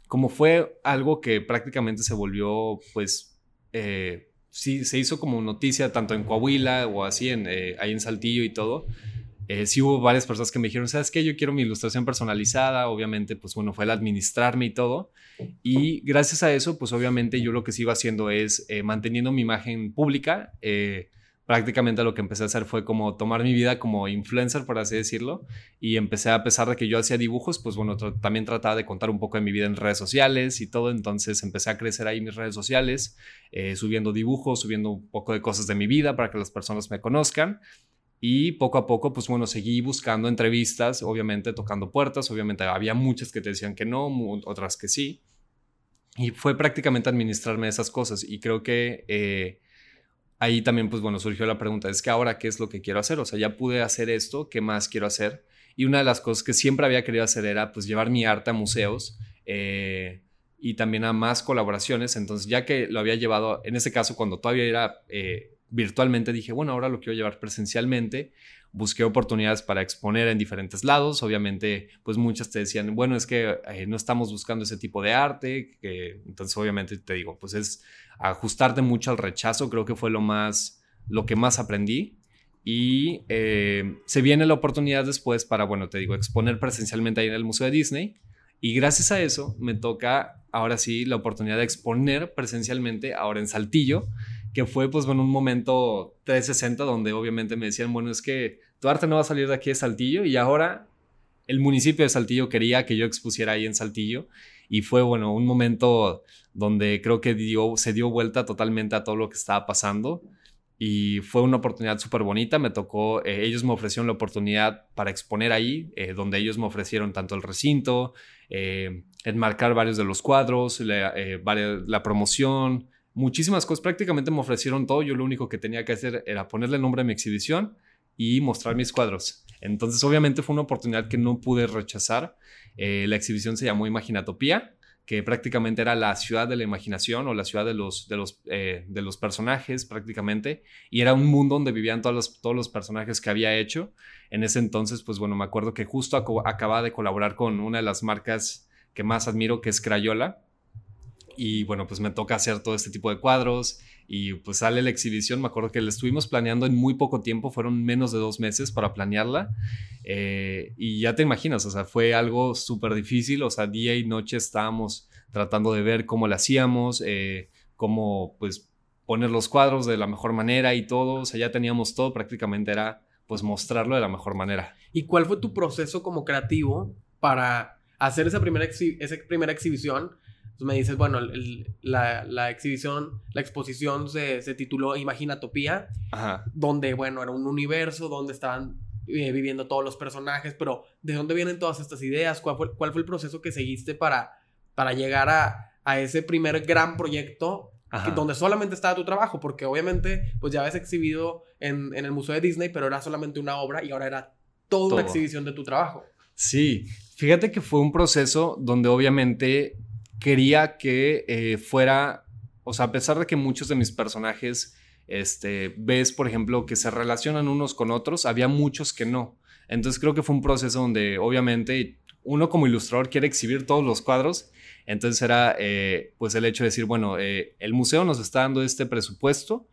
como fue algo que prácticamente se volvió, pues, sí, se hizo como noticia tanto en Coahuila o así, en, ahí en Saltillo y todo eh, sí hubo varias personas que me dijeron, ¿sabes qué? Yo quiero mi ilustración personalizada, obviamente, pues bueno, fue el administrarme y todo. Y gracias a eso, pues obviamente yo lo que sigo haciendo es eh, manteniendo mi imagen pública. Eh, prácticamente lo que empecé a hacer fue como tomar mi vida como influencer, por así decirlo, y empecé a pesar de que yo hacía dibujos, pues bueno, también trataba de contar un poco de mi vida en redes sociales y todo, entonces empecé a crecer ahí mis redes sociales, subiendo dibujos, subiendo un poco de cosas de mi vida para que las personas me conozcan. Y poco a poco, pues bueno, seguí buscando entrevistas, obviamente tocando puertas, obviamente había muchas que te decían que no, otras que sí. Y fue prácticamente administrarme esas cosas. Y creo que eh, ahí también, pues bueno, surgió la pregunta, es que ahora, ¿qué es lo que quiero hacer? O sea, ya pude hacer esto, ¿qué más quiero hacer? Y una de las cosas que siempre había querido hacer era, pues, llevar mi arte a museos. Eh, y también a más colaboraciones. Entonces, ya que lo había llevado, en ese caso, cuando todavía era eh, virtualmente dije, bueno, ahora lo quiero llevar presencialmente. Busqué oportunidades para exponer en diferentes lados. Obviamente, pues muchas te decían, bueno, es que eh, no estamos buscando ese tipo de arte. Entonces, obviamente te digo, pues es ajustarte mucho al rechazo. Creo que fue lo más, lo que más aprendí. Y eh, se viene la oportunidad después para, bueno, te digo, exponer presencialmente ahí en el Museo de Disney. Y gracias a eso me toca ahora sí la oportunidad de exponer presencialmente ahora en Saltillo que fue pues bueno un momento 360 donde obviamente me decían, bueno, es que tu arte no va a salir de aquí de Saltillo y ahora el municipio de Saltillo quería que yo expusiera ahí en Saltillo y fue bueno un momento donde creo que dio, se dio vuelta totalmente a todo lo que estaba pasando y fue una oportunidad súper bonita, me tocó, eh, ellos me ofrecieron la oportunidad para exponer ahí, eh, donde ellos me ofrecieron tanto el recinto, eh, enmarcar varios de los cuadros, la, la promoción, muchísimas cosas. Prácticamente me ofrecieron todo. Yo lo único que tenía que hacer era ponerle el nombre a mi exhibición y mostrar mis cuadros. Entonces, obviamente fue una oportunidad que no pude rechazar. Eh, la exhibición se llamó Imaginatopía, que prácticamente era la ciudad de la imaginación o la ciudad de los, de los, eh, de los personajes prácticamente. Y era un mundo donde vivían todos los, todos los personajes que había hecho. En ese entonces, pues bueno, me acuerdo que justo acababa de colaborar con una de las marcas que más admiro, que es Crayola y bueno, pues me toca hacer todo este tipo de cuadros y pues sale la exhibición. Me acuerdo que la estuvimos planeando en muy poco tiempo, fueron menos de dos meses para planearla. Eh, y ya te imaginas, o sea, fue algo súper difícil, o sea, día y noche estábamos tratando de ver cómo la hacíamos, eh, cómo pues poner los cuadros de la mejor manera y todo, o sea, ya teníamos todo, prácticamente era pues mostrarlo de la mejor manera. ¿Y cuál fue tu proceso como creativo para hacer esa primera, esa primera exhibición? Entonces me dices, bueno, la, exhibición, la exposición se, tituló Imaginatopía, donde, bueno, era un universo donde estaban eh, viviendo todos los personajes, pero ¿de dónde vienen todas estas ideas? ¿Cuál fue, cuál fue el proceso que seguiste para, para llegar a, ese primer gran proyecto donde solamente estaba tu trabajo? Porque obviamente, pues ya habías exhibido en, el Museo de Disney, pero era solamente una obra y ahora era toda una exhibición de tu trabajo. Sí, fíjate que fue un proceso donde obviamente quería que eh, fuera, o sea, a pesar de que muchos de mis personajes, este, ves, por ejemplo, que se relacionan unos con otros, había muchos que no. Entonces creo que fue un proceso donde obviamente uno como ilustrador quiere exhibir todos los cuadros. Entonces era eh, pues el hecho de decir, bueno, eh, el museo nos está dando este presupuesto,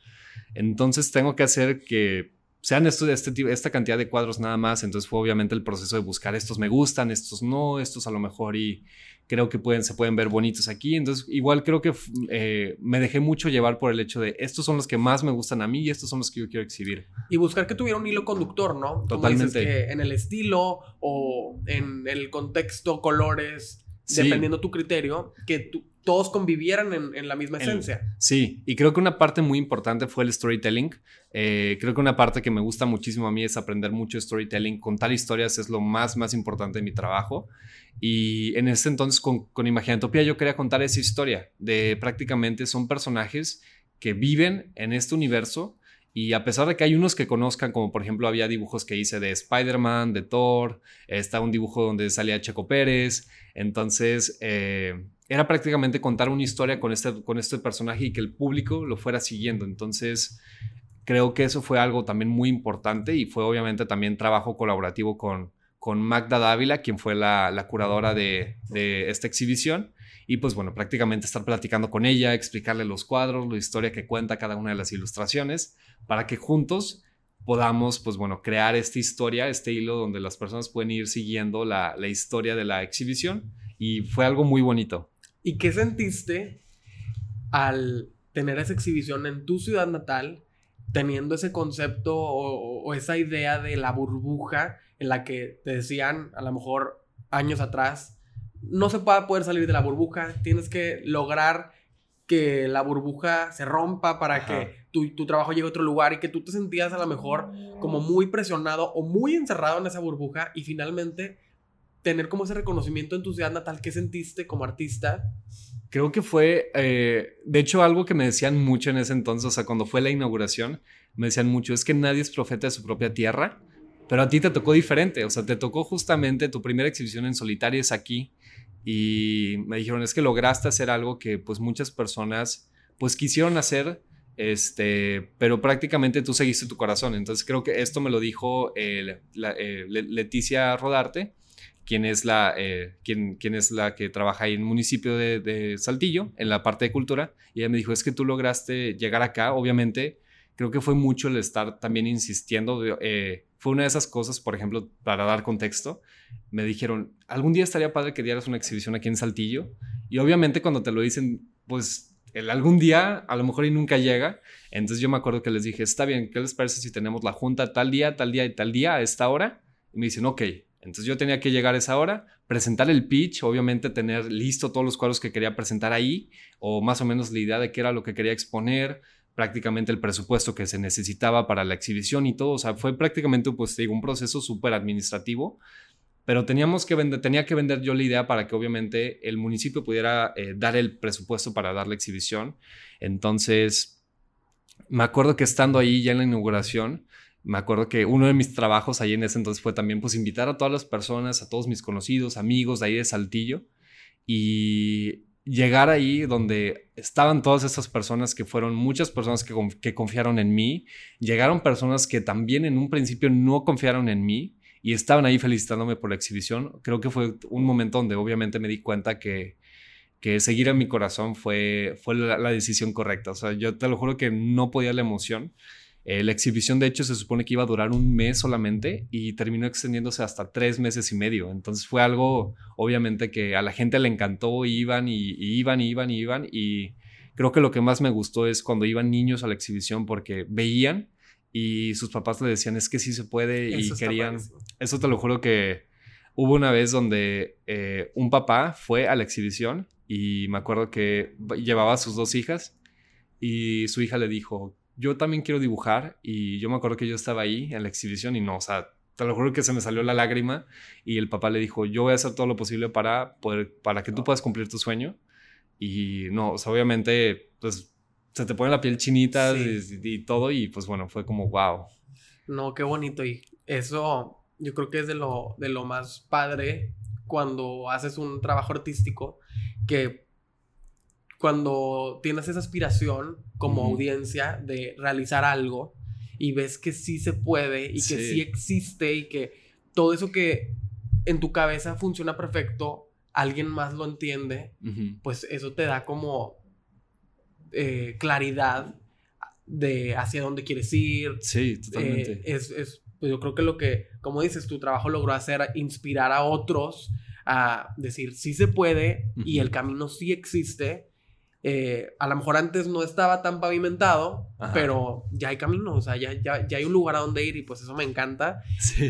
entonces tengo que hacer que sean este, esta cantidad de cuadros nada más. Entonces fue obviamente el proceso de buscar estos me gustan, estos no, estos a lo mejor y creo que pueden, se pueden ver bonitos aquí. Entonces, igual creo que eh, me dejé mucho llevar por el hecho de estos son los que más me gustan a mí y estos son los que yo quiero exhibir. Y buscar que tuviera un hilo conductor, ¿no? Totalmente. en el estilo o en el contexto, colores, dependiendo tu criterio, que todos convivieran en, la misma esencia. sí, y creo que una parte muy importante fue el storytelling. Eh, creo que una parte que me gusta muchísimo a mí es aprender mucho storytelling. Contar historias es lo más, más importante de mi trabajo. Y en ese entonces con, con Imaginatopía yo quería contar esa historia de prácticamente son personajes que viven en este universo y a pesar de que hay unos que conozcan, como por ejemplo había dibujos que hice de Spider-Man, de Thor, está un dibujo donde salía Checo Pérez, entonces eh, era prácticamente contar una historia con este, con este personaje y que el público lo fuera siguiendo. Entonces creo que eso fue algo también muy importante y fue obviamente también trabajo colaborativo con, con Magda Dávila, quien fue la, curadora de, esta exhibición. Y pues bueno, prácticamente estar platicando con ella, explicarle los cuadros, la historia que cuenta cada una de las ilustraciones, para que juntos podamos, pues bueno, crear esta historia, este hilo donde las personas pueden ir siguiendo la, la historia de la exhibición y fue algo muy bonito. ¿Y qué sentiste al tener esa exhibición en tu ciudad natal, teniendo ese concepto o, esa idea de la burbuja en la que te decían a lo mejor años atrás, no se puede poder salir de la burbuja, tienes que lograr que la burbuja se rompa para que tu, tu, trabajo llegue a otro lugar y que tú te sentías a lo mejor como muy presionado o muy encerrado en esa burbuja y finalmente tener como ese reconocimiento en tu ciudad natal, ¿qué sentiste como artista? Creo que fue, eh, de hecho, algo que me decían mucho en ese entonces, o sea, cuando fue la inauguración, me decían mucho, es que nadie es profeta de su propia tierra, pero a ti te tocó diferente, o sea, te tocó justamente tu primera exhibición en solitario es aquí y me dijeron, es que lograste hacer algo que pues muchas personas pues quisieron hacer, este, pero prácticamente tú seguiste tu corazón, entonces creo que esto me lo dijo eh, Leticia Rodarte quien es la, eh, quien, es la que trabaja ahí en el municipio de, Saltillo, en la parte de cultura, y ella me dijo, es que tú lograste llegar acá, obviamente, creo que fue mucho el estar también insistiendo, eh, fue una de esas cosas, por ejemplo, para dar contexto, me dijeron, algún día estaría padre que dieras una exhibición aquí en Saltillo, y obviamente cuando te lo dicen, pues el algún día a lo mejor y nunca llega. Entonces yo me acuerdo que les dije, está bien, ¿qué les parece si tenemos la junta tal día, tal día y tal día a esta hora? Y me dicen, ok, entonces yo tenía que llegar a esa hora, presentar el pitch, obviamente tener listo todos los cuadros que quería presentar ahí, o más o menos la idea de qué era lo que quería exponer, prácticamente el presupuesto que se necesitaba para la exhibición y todo. O sea, fue prácticamente pues, digo, un proceso súper administrativo, pero teníamos que vender, tenía que vender yo la idea para que obviamente el municipio pudiera eh, dar el presupuesto para dar la exhibición. Entonces, me acuerdo que estando ahí ya en la inauguración, me acuerdo que uno de mis trabajos ahí en ese entonces fue también pues invitar a todas las personas, a todos mis conocidos, amigos de ahí de Saltillo y llegar ahí donde estaban todas esas personas que fueron muchas personas que, que confiaron en mí, llegaron personas que también en un principio no confiaron en mí y estaban ahí felicitándome por la exhibición. Creo que fue un momento donde obviamente me di cuenta que, que seguir a mi corazón fue, fue la, la decisión correcta. O sea, yo te lo juro que no podía la emoción. Eh, la exhibición, de hecho, se supone que iba a durar un mes solamente y terminó extendiéndose hasta tres meses y medio. Entonces fue algo, obviamente, que a la gente le encantó, iban y, iban y iban y iban. Y creo que lo que más me gustó es cuando iban niños a la exhibición porque veían y sus papás le decían, es que sí se puede y querían... Eso te lo juro que hubo una vez donde eh, un papá fue a la exhibición y me acuerdo que llevaba a sus dos hijas y su hija le dijo, yo también quiero dibujar y yo me acuerdo que yo estaba ahí en la exhibición y no, o sea, te lo juro que se me salió la lágrima y el papá le dijo, yo voy a hacer todo lo posible para poder, para que tú puedas cumplir tu sueño. Y no, o sea, obviamente, pues se te pone la piel chinita y, todo y pues bueno, fue como, wow. No, qué bonito y eso yo creo que es de lo, de lo más padre cuando haces un trabajo artístico que cuando tienes esa aspiración como audiencia de realizar algo y ves que sí se puede y que sí existe y que todo eso que en tu cabeza funciona perfecto, alguien más lo entiende, pues eso te da como eh, claridad de hacia dónde quieres ir. Sí, totalmente. Eh, es, es pues yo creo que lo que, como dices, tu trabajo logró hacer, inspirar a otros a decir, sí se puede y el camino sí existe eh, a lo mejor antes no estaba tan pavimentado, pero ya hay camino, o sea, ya, ya, ya, hay un lugar a donde ir y pues eso me encanta.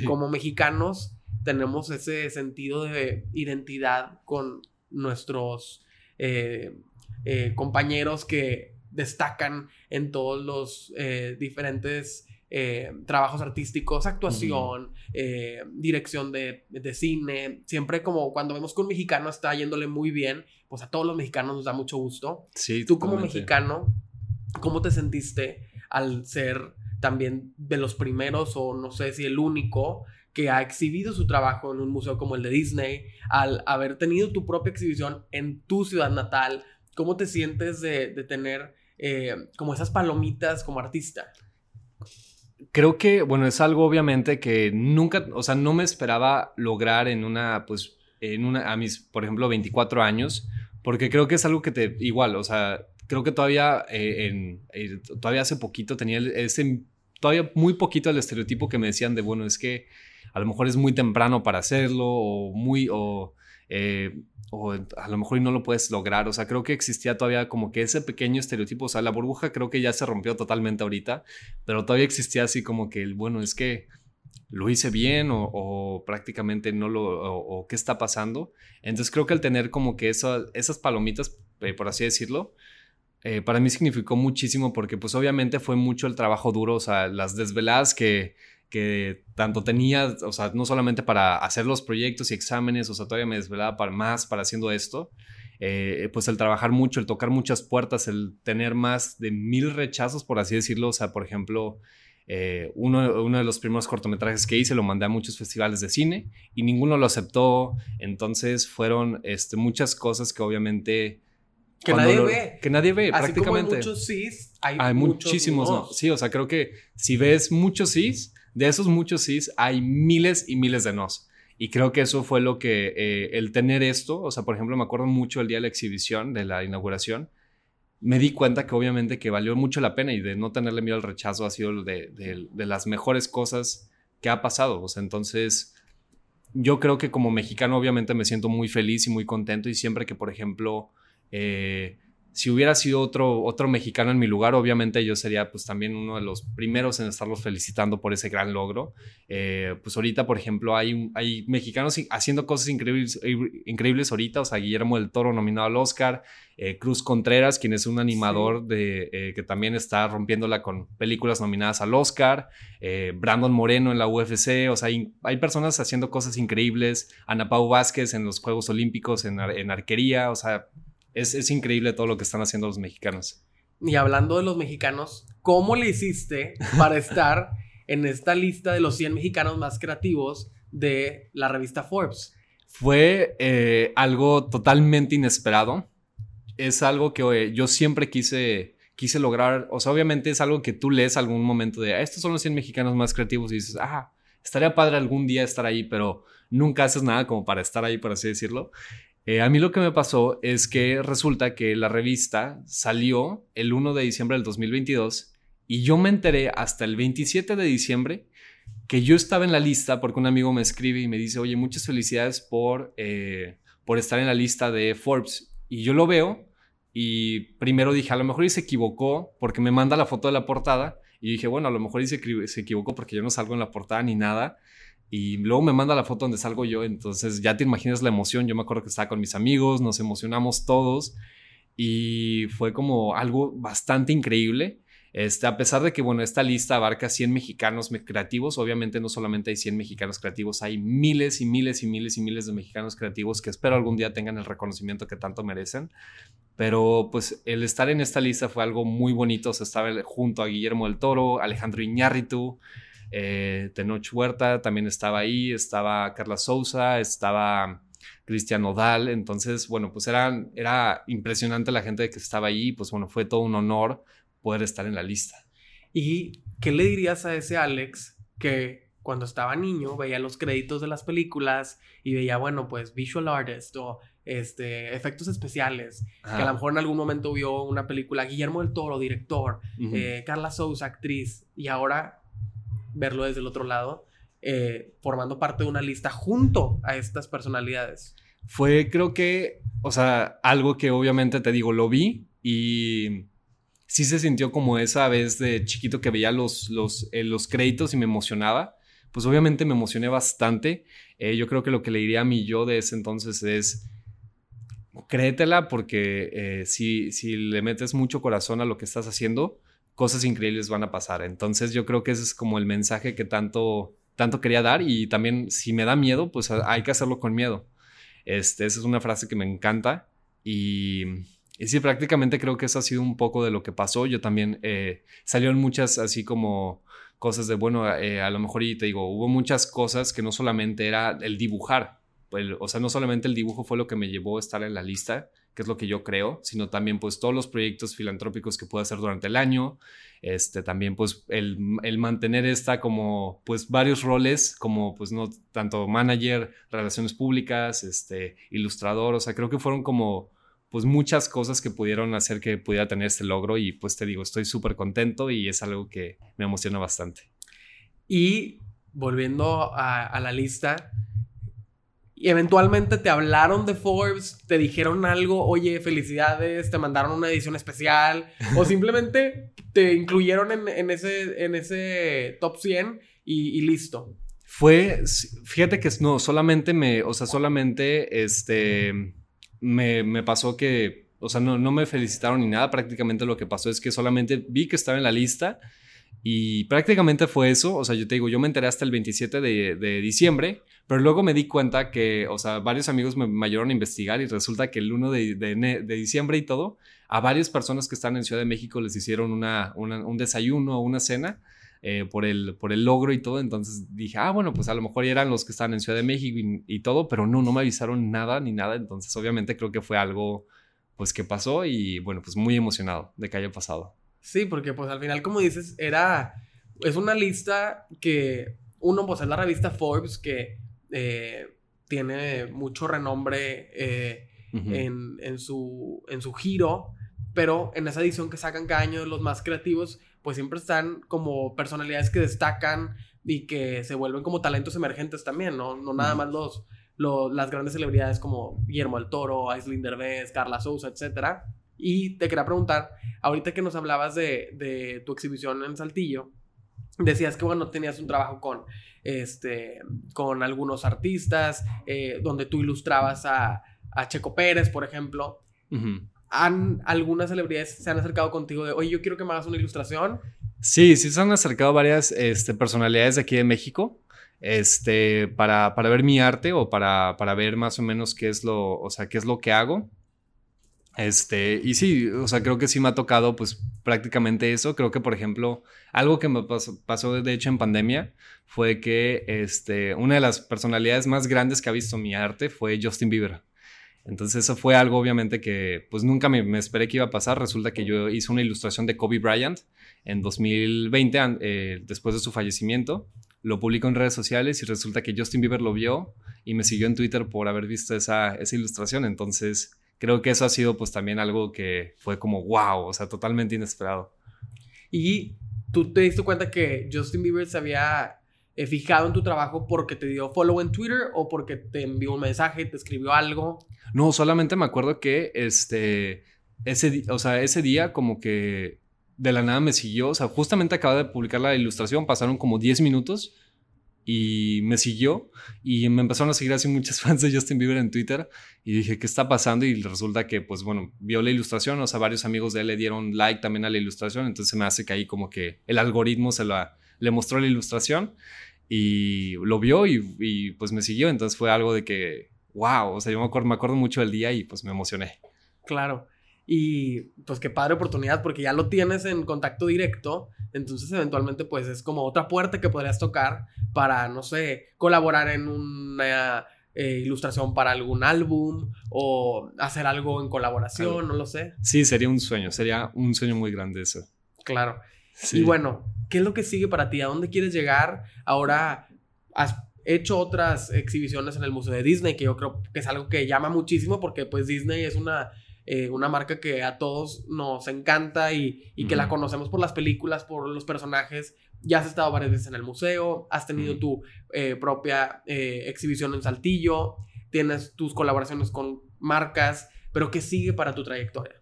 Como mexicanos tenemos ese sentido de identidad con nuestros eh, eh, compañeros que destacan en todos los diferentes eh, trabajos artísticos, actuación, eh, dirección de, cine. Siempre como cuando vemos que un mexicano está yéndole muy bien, pues a todos los mexicanos nos da mucho gusto. Sí, Tú como mexicano, ¿cómo te sentiste al ser también de los primeros o no sé si el único que ha exhibido su trabajo en un museo como el de Disney, al haber tenido tu propia exhibición en tu ciudad natal? ¿Cómo te sientes de, tener eh, como esas palomitas como artista? Creo que, bueno, es algo obviamente que nunca, o sea, no me esperaba lograr en una, pues, en una, a mis, por ejemplo, 24 años, porque creo que es algo que te, igual, o sea, creo que todavía, eh, en, eh, todavía hace poquito tenía ese todavía muy poquito el estereotipo que me decían de, bueno, es que a lo mejor es muy temprano para hacerlo o muy, o, eh, o a lo mejor no lo puedes lograr. O sea, creo que existía todavía como que ese pequeño estereotipo. O sea, la burbuja creo que ya se rompió totalmente ahorita, pero todavía existía así como que, bueno, es que lo hice bien o, prácticamente no lo, o, qué está pasando. Entonces creo que el tener como que esas palomitas, eh, por así decirlo, eh, para mí significó muchísimo porque pues obviamente fue mucho el trabajo duro, o sea, las desveladas que, que tanto tenía, o sea, no solamente para hacer los proyectos y exámenes, o sea, todavía me desvelaba para más para haciendo esto. Eh, pues el trabajar mucho, el tocar muchas puertas, el tener más de mil rechazos, por así decirlo, o sea, por ejemplo, eh, uno, uno, de los primeros cortometrajes que hice lo mandé a muchos festivales de cine y ninguno lo aceptó. Entonces fueron este, muchas cosas que obviamente... Que nadie ve. Que nadie ve, Así prácticamente. Como hay muchos sís, hay, hay muchísimos no. Sí, o sea, creo que si ves muchos sís, de esos muchos sís hay miles y miles de nos. Y creo que eso fue lo que eh, el tener esto, o sea, por ejemplo, me acuerdo mucho el día de la exhibición, de la inauguración, me di cuenta que obviamente que valió mucho la pena y de no tenerle miedo al rechazo ha sido de, las mejores cosas que ha pasado. O sea, entonces yo creo que como mexicano obviamente me siento muy feliz y muy contento y siempre que, por ejemplo, eh, si hubiera sido otro, otro mexicano en mi lugar, obviamente yo sería pues también uno de los primeros en estarlos felicitando por ese gran logro. Eh, pues ahorita, por ejemplo, hay, hay mexicanos haciendo cosas increíbles, increíbles ahorita, o sea, Guillermo del Toro nominado al Oscar, eh, Cruz Contreras, quien es un animador de, eh, que también está rompiéndola con películas nominadas al Oscar, Brandon Moreno en la UFC, o sea, hay, hay, personas haciendo cosas increíbles, Ana Pau Vázquez en los Juegos Olímpicos en, en arquería, o sea es, increíble todo lo que están haciendo los mexicanos. Y hablando de los mexicanos, ¿cómo le hiciste para estar en esta lista de los 100 mexicanos más creativos de la revista Forbes? Fue eh, algo totalmente inesperado. Es algo que yo siempre quise, quise lograr. O sea, obviamente es algo que tú lees algún momento de, ah, estos son los 100 mexicanos más creativos y dices, ah, estaría padre algún día estar ahí, pero nunca haces nada como para estar ahí, por así decirlo. Eh, a mí lo que me pasó es que resulta que la revista salió el 1 de diciembre del 2022 y yo me enteré hasta el 27 de diciembre que yo estaba en la lista porque un amigo me escribe y me dice, oye, muchas felicidades por, eh, por estar en la lista de Forbes. Y yo lo veo y primero dije, a lo mejor y se equivocó porque me manda la foto de la portada y dije, bueno, a lo mejor y se, se equivocó porque yo no salgo en la portada ni nada. Y luego me manda la foto donde salgo yo, entonces ya te imaginas la emoción. Yo me acuerdo que estaba con mis amigos, nos emocionamos todos y fue como algo bastante increíble. Este, a pesar de que, bueno, esta lista abarca 100 mexicanos creativos, obviamente no solamente hay 100 mexicanos creativos, hay miles y miles y miles y miles de mexicanos creativos que espero algún día tengan el reconocimiento que tanto merecen. Pero pues el estar en esta lista fue algo muy bonito, o estaba junto a Guillermo del Toro, Alejandro Iñárritu, eh, Tenoch Huerta también estaba ahí, estaba Carla Souza, estaba Cristian Nodal, entonces, bueno, pues era, era impresionante la gente que estaba ahí, pues bueno, fue todo un honor poder estar en la lista. ¿Y qué le dirías a ese Alex que cuando estaba niño veía los créditos de las películas y veía, bueno, pues visual artist o este, efectos especiales, que a lo mejor en algún momento vio una película, Guillermo del Toro, director, eh, Carla Souza, actriz, y ahora verlo desde el otro lado, eh, formando parte de una lista junto a estas personalidades. Fue, creo que, o sea, algo que obviamente te digo, lo vi y sí se sintió como esa vez de chiquito que veía los, los, eh, los créditos y me emocionaba. Pues obviamente me emocioné bastante. Eh, yo creo que lo que le diría a mi yo de ese entonces es, créetela porque si, si le metes mucho corazón a lo que estás haciendo, cosas increíbles van a pasar. Entonces yo creo que ese es como el mensaje que tanto, tanto quería dar y también si me da miedo, pues hay que hacerlo con miedo. Este, esa es una frase que me encanta y, y sí, prácticamente creo que eso ha sido un poco de lo que pasó. Yo también eh, salieron muchas así como cosas de, bueno, eh, a lo mejor y te digo, hubo muchas cosas que no solamente era el dibujar, o sea, no solamente el dibujo fue lo que me llevó a estar en la lista, que es lo que yo creo, sino también pues todos los proyectos filantrópicos que puedo hacer durante el año, este, también pues el, el, mantener esta como pues varios roles, como pues no tanto manager, relaciones públicas, este, ilustrador, o sea, creo que fueron como pues muchas cosas que pudieron hacer que pudiera tener este logro y pues te digo, estoy súper contento y es algo que me emociona bastante. Y volviendo a, la lista, y eventualmente te hablaron de Forbes, te dijeron algo, oye, felicidades, te mandaron una edición especial, o simplemente te incluyeron en, ese, en ese top 100 y, y, listo. Fue, fíjate que no, solamente me, o sea, solamente este me, pasó que, o sea, no, no me felicitaron ni nada, prácticamente lo que pasó es que solamente vi que estaba en la lista y prácticamente fue eso, o sea, yo te digo, yo me enteré hasta el 27 de, diciembre, pero luego me di cuenta que, o sea, varios amigos me, me ayudaron a investigar y resulta que el 1 de, de, diciembre y todo, a varias personas que están en Ciudad de México les hicieron una, un desayuno o una cena eh, por, el, por el logro y todo. Entonces dije, ah, bueno, pues a lo mejor eran los que estaban en Ciudad de México y, todo, pero no, no me avisaron nada ni nada. Entonces obviamente creo que fue algo pues que pasó y bueno, pues muy emocionado de que haya pasado. Sí, porque pues al final, como dices, era, es una lista que uno, pues es la revista Forbes que eh, tiene mucho renombre eh, en, en, su, en su giro, pero en esa edición que sacan cada año de los más creativos, pues siempre están como personalidades que destacan y que se vuelven como talentos emergentes también, ¿no? No nada más los, las grandes celebridades como Guillermo del Toro, Aislinn Derbez, Carla Sousa, etc. Y te quería preguntar, ahorita que nos hablabas de, tu exhibición en Saltillo, decías que, bueno, tenías un trabajo con, este, con algunos artistas, eh, donde tú ilustrabas a, Checo Pérez, por ejemplo han algunas celebridades se han acercado contigo de, oye, yo quiero que me hagas una ilustración? Sí, sí se han acercado varias este, personalidades de aquí de México este, para, para ver mi arte o para, para, ver más o menos qué es lo, o sea, qué es lo que hago. Este, y sí, o sea, creo que sí me ha tocado pues prácticamente eso. Creo que, por ejemplo, algo que me pasó, de hecho en pandemia fue que este, una de las personalidades más grandes que ha visto mi arte fue Justin Bieber. Entonces eso fue algo obviamente que pues nunca me, esperé que iba a pasar. Resulta que yo hice una ilustración de Kobe Bryant en 2020, eh, después de su fallecimiento. Lo publico en redes sociales y resulta que Justin Bieber lo vio y me siguió en Twitter por haber visto esa, esa ilustración. Entonces creo que eso ha sido pues también algo que fue como wow, o sea, totalmente inesperado. Y tú te diste cuenta que Justin Bieber se había eh, fijado en tu trabajo porque te dio follow en Twitter o porque te envió un mensaje, te escribió algo? No, solamente me acuerdo que este, ese, o sea, ese día como que de la nada me siguió, o sea, justamente acaba de publicar la ilustración, pasaron como 10 minutos y me siguió y me empezaron a seguir así muchos fans de Justin Bieber en Twitter y dije, ¿qué está pasando? Y resulta que, pues bueno, vio la ilustración, o sea, varios amigos de él le dieron like también a la ilustración, entonces me hace que ahí como que el algoritmo se la, le mostró la ilustración y lo vio y, pues me siguió. Entonces fue algo de que, wow, o sea, yo me acuerdo, me acuerdo mucho del día y pues me emocioné. Claro. Y pues qué padre oportunidad porque ya lo tienes en contacto directo. Entonces eventualmente pues es como otra puerta que podrías tocar para, no sé, colaborar en una eh, ilustración para algún álbum o hacer algo en colaboración, no lo sé. Sí, sería un sueño, sería un sueño muy grande eso. Claro. Y bueno, ¿qué es lo que sigue para ti? ¿A dónde quieres llegar? Ahora has hecho otras exhibiciones en el Museo de Disney, que yo creo que es algo que llama muchísimo porque pues Disney es una, eh, una marca que a todos nos encanta y, que la conocemos por las películas, por los personajes. Ya has estado varias veces en el museo, has tenido tu eh, propia eh, exhibición en Saltillo, tienes tus colaboraciones con marcas, pero ¿qué sigue para tu trayectoria?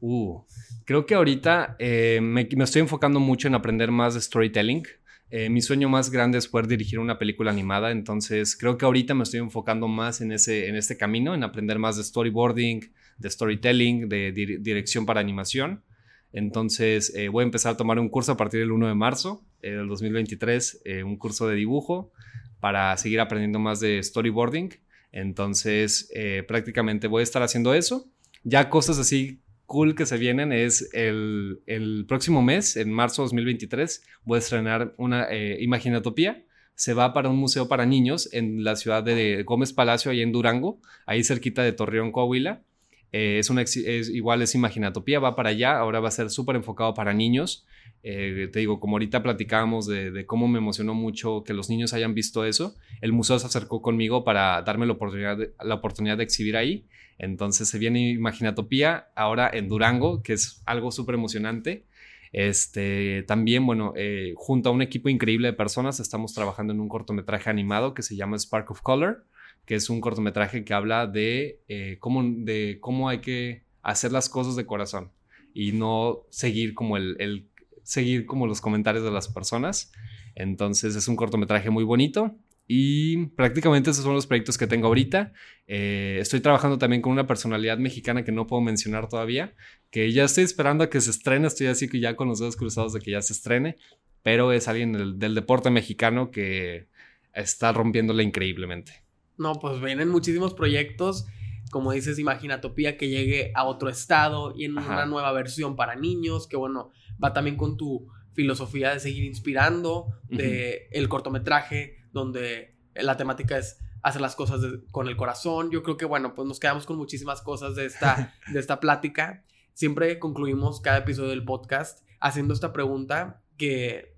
Uh, creo que ahorita me, estoy enfocando mucho en aprender más de storytelling. Eh, mi sueño más grande es poder dirigir una película animada, entonces creo que ahorita me estoy enfocando más en, ese, en este camino, en aprender más de storyboarding, de storytelling, de dirección para animación. Entonces eh, voy a empezar a tomar un curso a partir del 1 de marzo del 2023, un curso de dibujo para seguir aprendiendo más de storyboarding. Entonces prácticamente voy a estar haciendo eso. Ya cosas así cool que se vienen es el, el próximo mes, en marzo de 2023, voy a estrenar una eh, Imaginatopía. Se va para un museo para niños en la ciudad de Gómez Palacio, ahí en Durango, ahí cerquita de Torreón, Coahuila. Eh, es, una, es, igual es Imaginatopía, va para allá, ahora va a ser súper enfocado para niños. Eh, te digo, como ahorita platicábamos de, cómo me emocionó mucho que los niños hayan visto eso, el museo se acercó conmigo para darme la oportunidad de, la oportunidad de exhibir ahí. Entonces se viene Imaginatopía ahora en Durango, que es algo súper emocionante. Este, también, bueno, eh, junto a un equipo increíble de personas, estamos trabajando en un cortometraje animado que se llama Spark of Color, que es un cortometraje que habla de, eh, cómo, de cómo hay que hacer las cosas de corazón y no seguir como el, el seguir como los comentarios de las personas. Entonces es un cortometraje muy bonito y prácticamente esos son los proyectos que tengo ahorita. Eh, estoy trabajando también con una personalidad mexicana que no puedo mencionar todavía, que ya estoy esperando a que se estrene, estoy así que ya con los dedos cruzados de que ya se estrene, pero es alguien del, del deporte mexicano que está rompiéndola increíblemente. No, pues vienen muchísimos proyectos como dices, Imaginatopía, que llegue a otro estado y en una nueva versión para niños, que bueno, va también con tu filosofía de seguir inspirando, de el cortometraje, donde la temática es hacer las cosas con el corazón. Yo creo que bueno, pues nos quedamos con muchísimas cosas de esta, de esta plática. Siempre concluimos cada episodio del podcast haciendo esta pregunta que,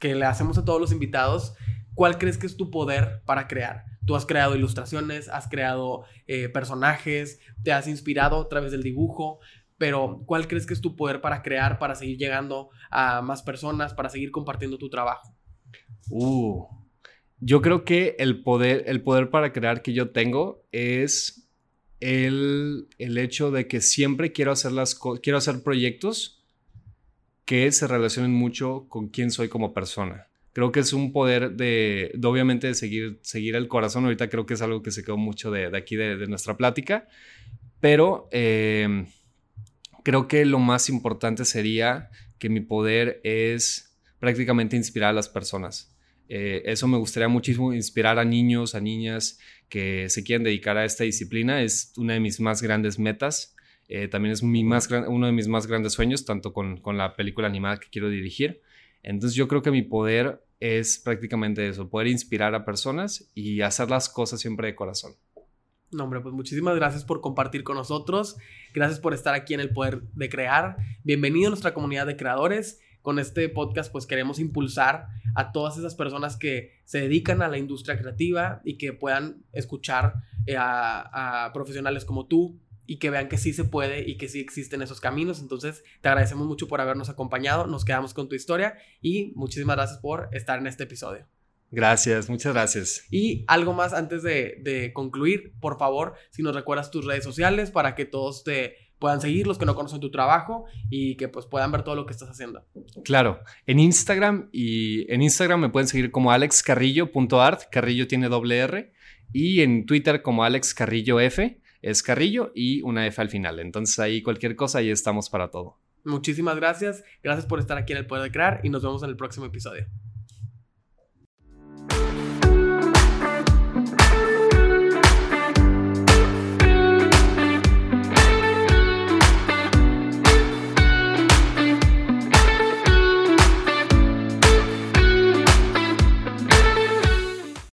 que le hacemos a todos los invitados. ¿Cuál crees que es tu poder para crear? Tú has creado ilustraciones, has creado eh, personajes, te has inspirado a través del dibujo, pero ¿cuál crees que es tu poder para crear, para seguir llegando a más personas, para seguir compartiendo tu trabajo? Uh, yo creo que el poder, el poder para crear que yo tengo es el, el hecho de que siempre quiero hacer, las quiero hacer proyectos que se relacionen mucho con quién soy como persona creo que es un poder de, obviamente, de seguir, seguir el corazón. Ahorita creo que es algo que se quedó mucho de, aquí de, nuestra plática, pero em, creo que lo más importante sería que mi poder es prácticamente inspirar a las personas. Eh, eso me gustaría muchísimo, inspirar a niños, a niñas que se quieren dedicar a esta disciplina. Es una de mis más grandes metas. Eh, también es mi más uno de mis más grandes sueños, tanto con, con la película animada que quiero dirigir. Entonces yo creo que mi poder es prácticamente eso, poder inspirar a personas y hacer las cosas siempre de corazón. No, hombre, pues muchísimas gracias por compartir con nosotros. Gracias por estar aquí en el Poder de Crear. Bienvenido a nuestra comunidad de creadores. Con este podcast pues queremos impulsar a todas esas personas que se dedican a la industria creativa y que puedan escuchar eh, a, a profesionales como tú, y que vean que sí se puede y que sí existen esos caminos. Entonces, te agradecemos mucho por habernos acompañado, nos quedamos con tu historia y muchísimas gracias por estar en este episodio. Gracias, muchas gracias. Y algo más antes de, concluir, por favor, si nos recuerdas tus redes sociales para que todos te puedan seguir, los que no conocen tu trabajo y que pues puedan ver todo lo que estás haciendo. Claro, en Instagram y en Instagram me pueden seguir como alexcarrillo.art, Carrillo tiene doble R, y en Twitter como alexcarrillof es Carrillo y una F al final. Entonces ahí cualquier cosa, ahí estamos para todo. Muchísimas gracias. Gracias por estar aquí en el Poder de Crear y nos vemos en el próximo episodio.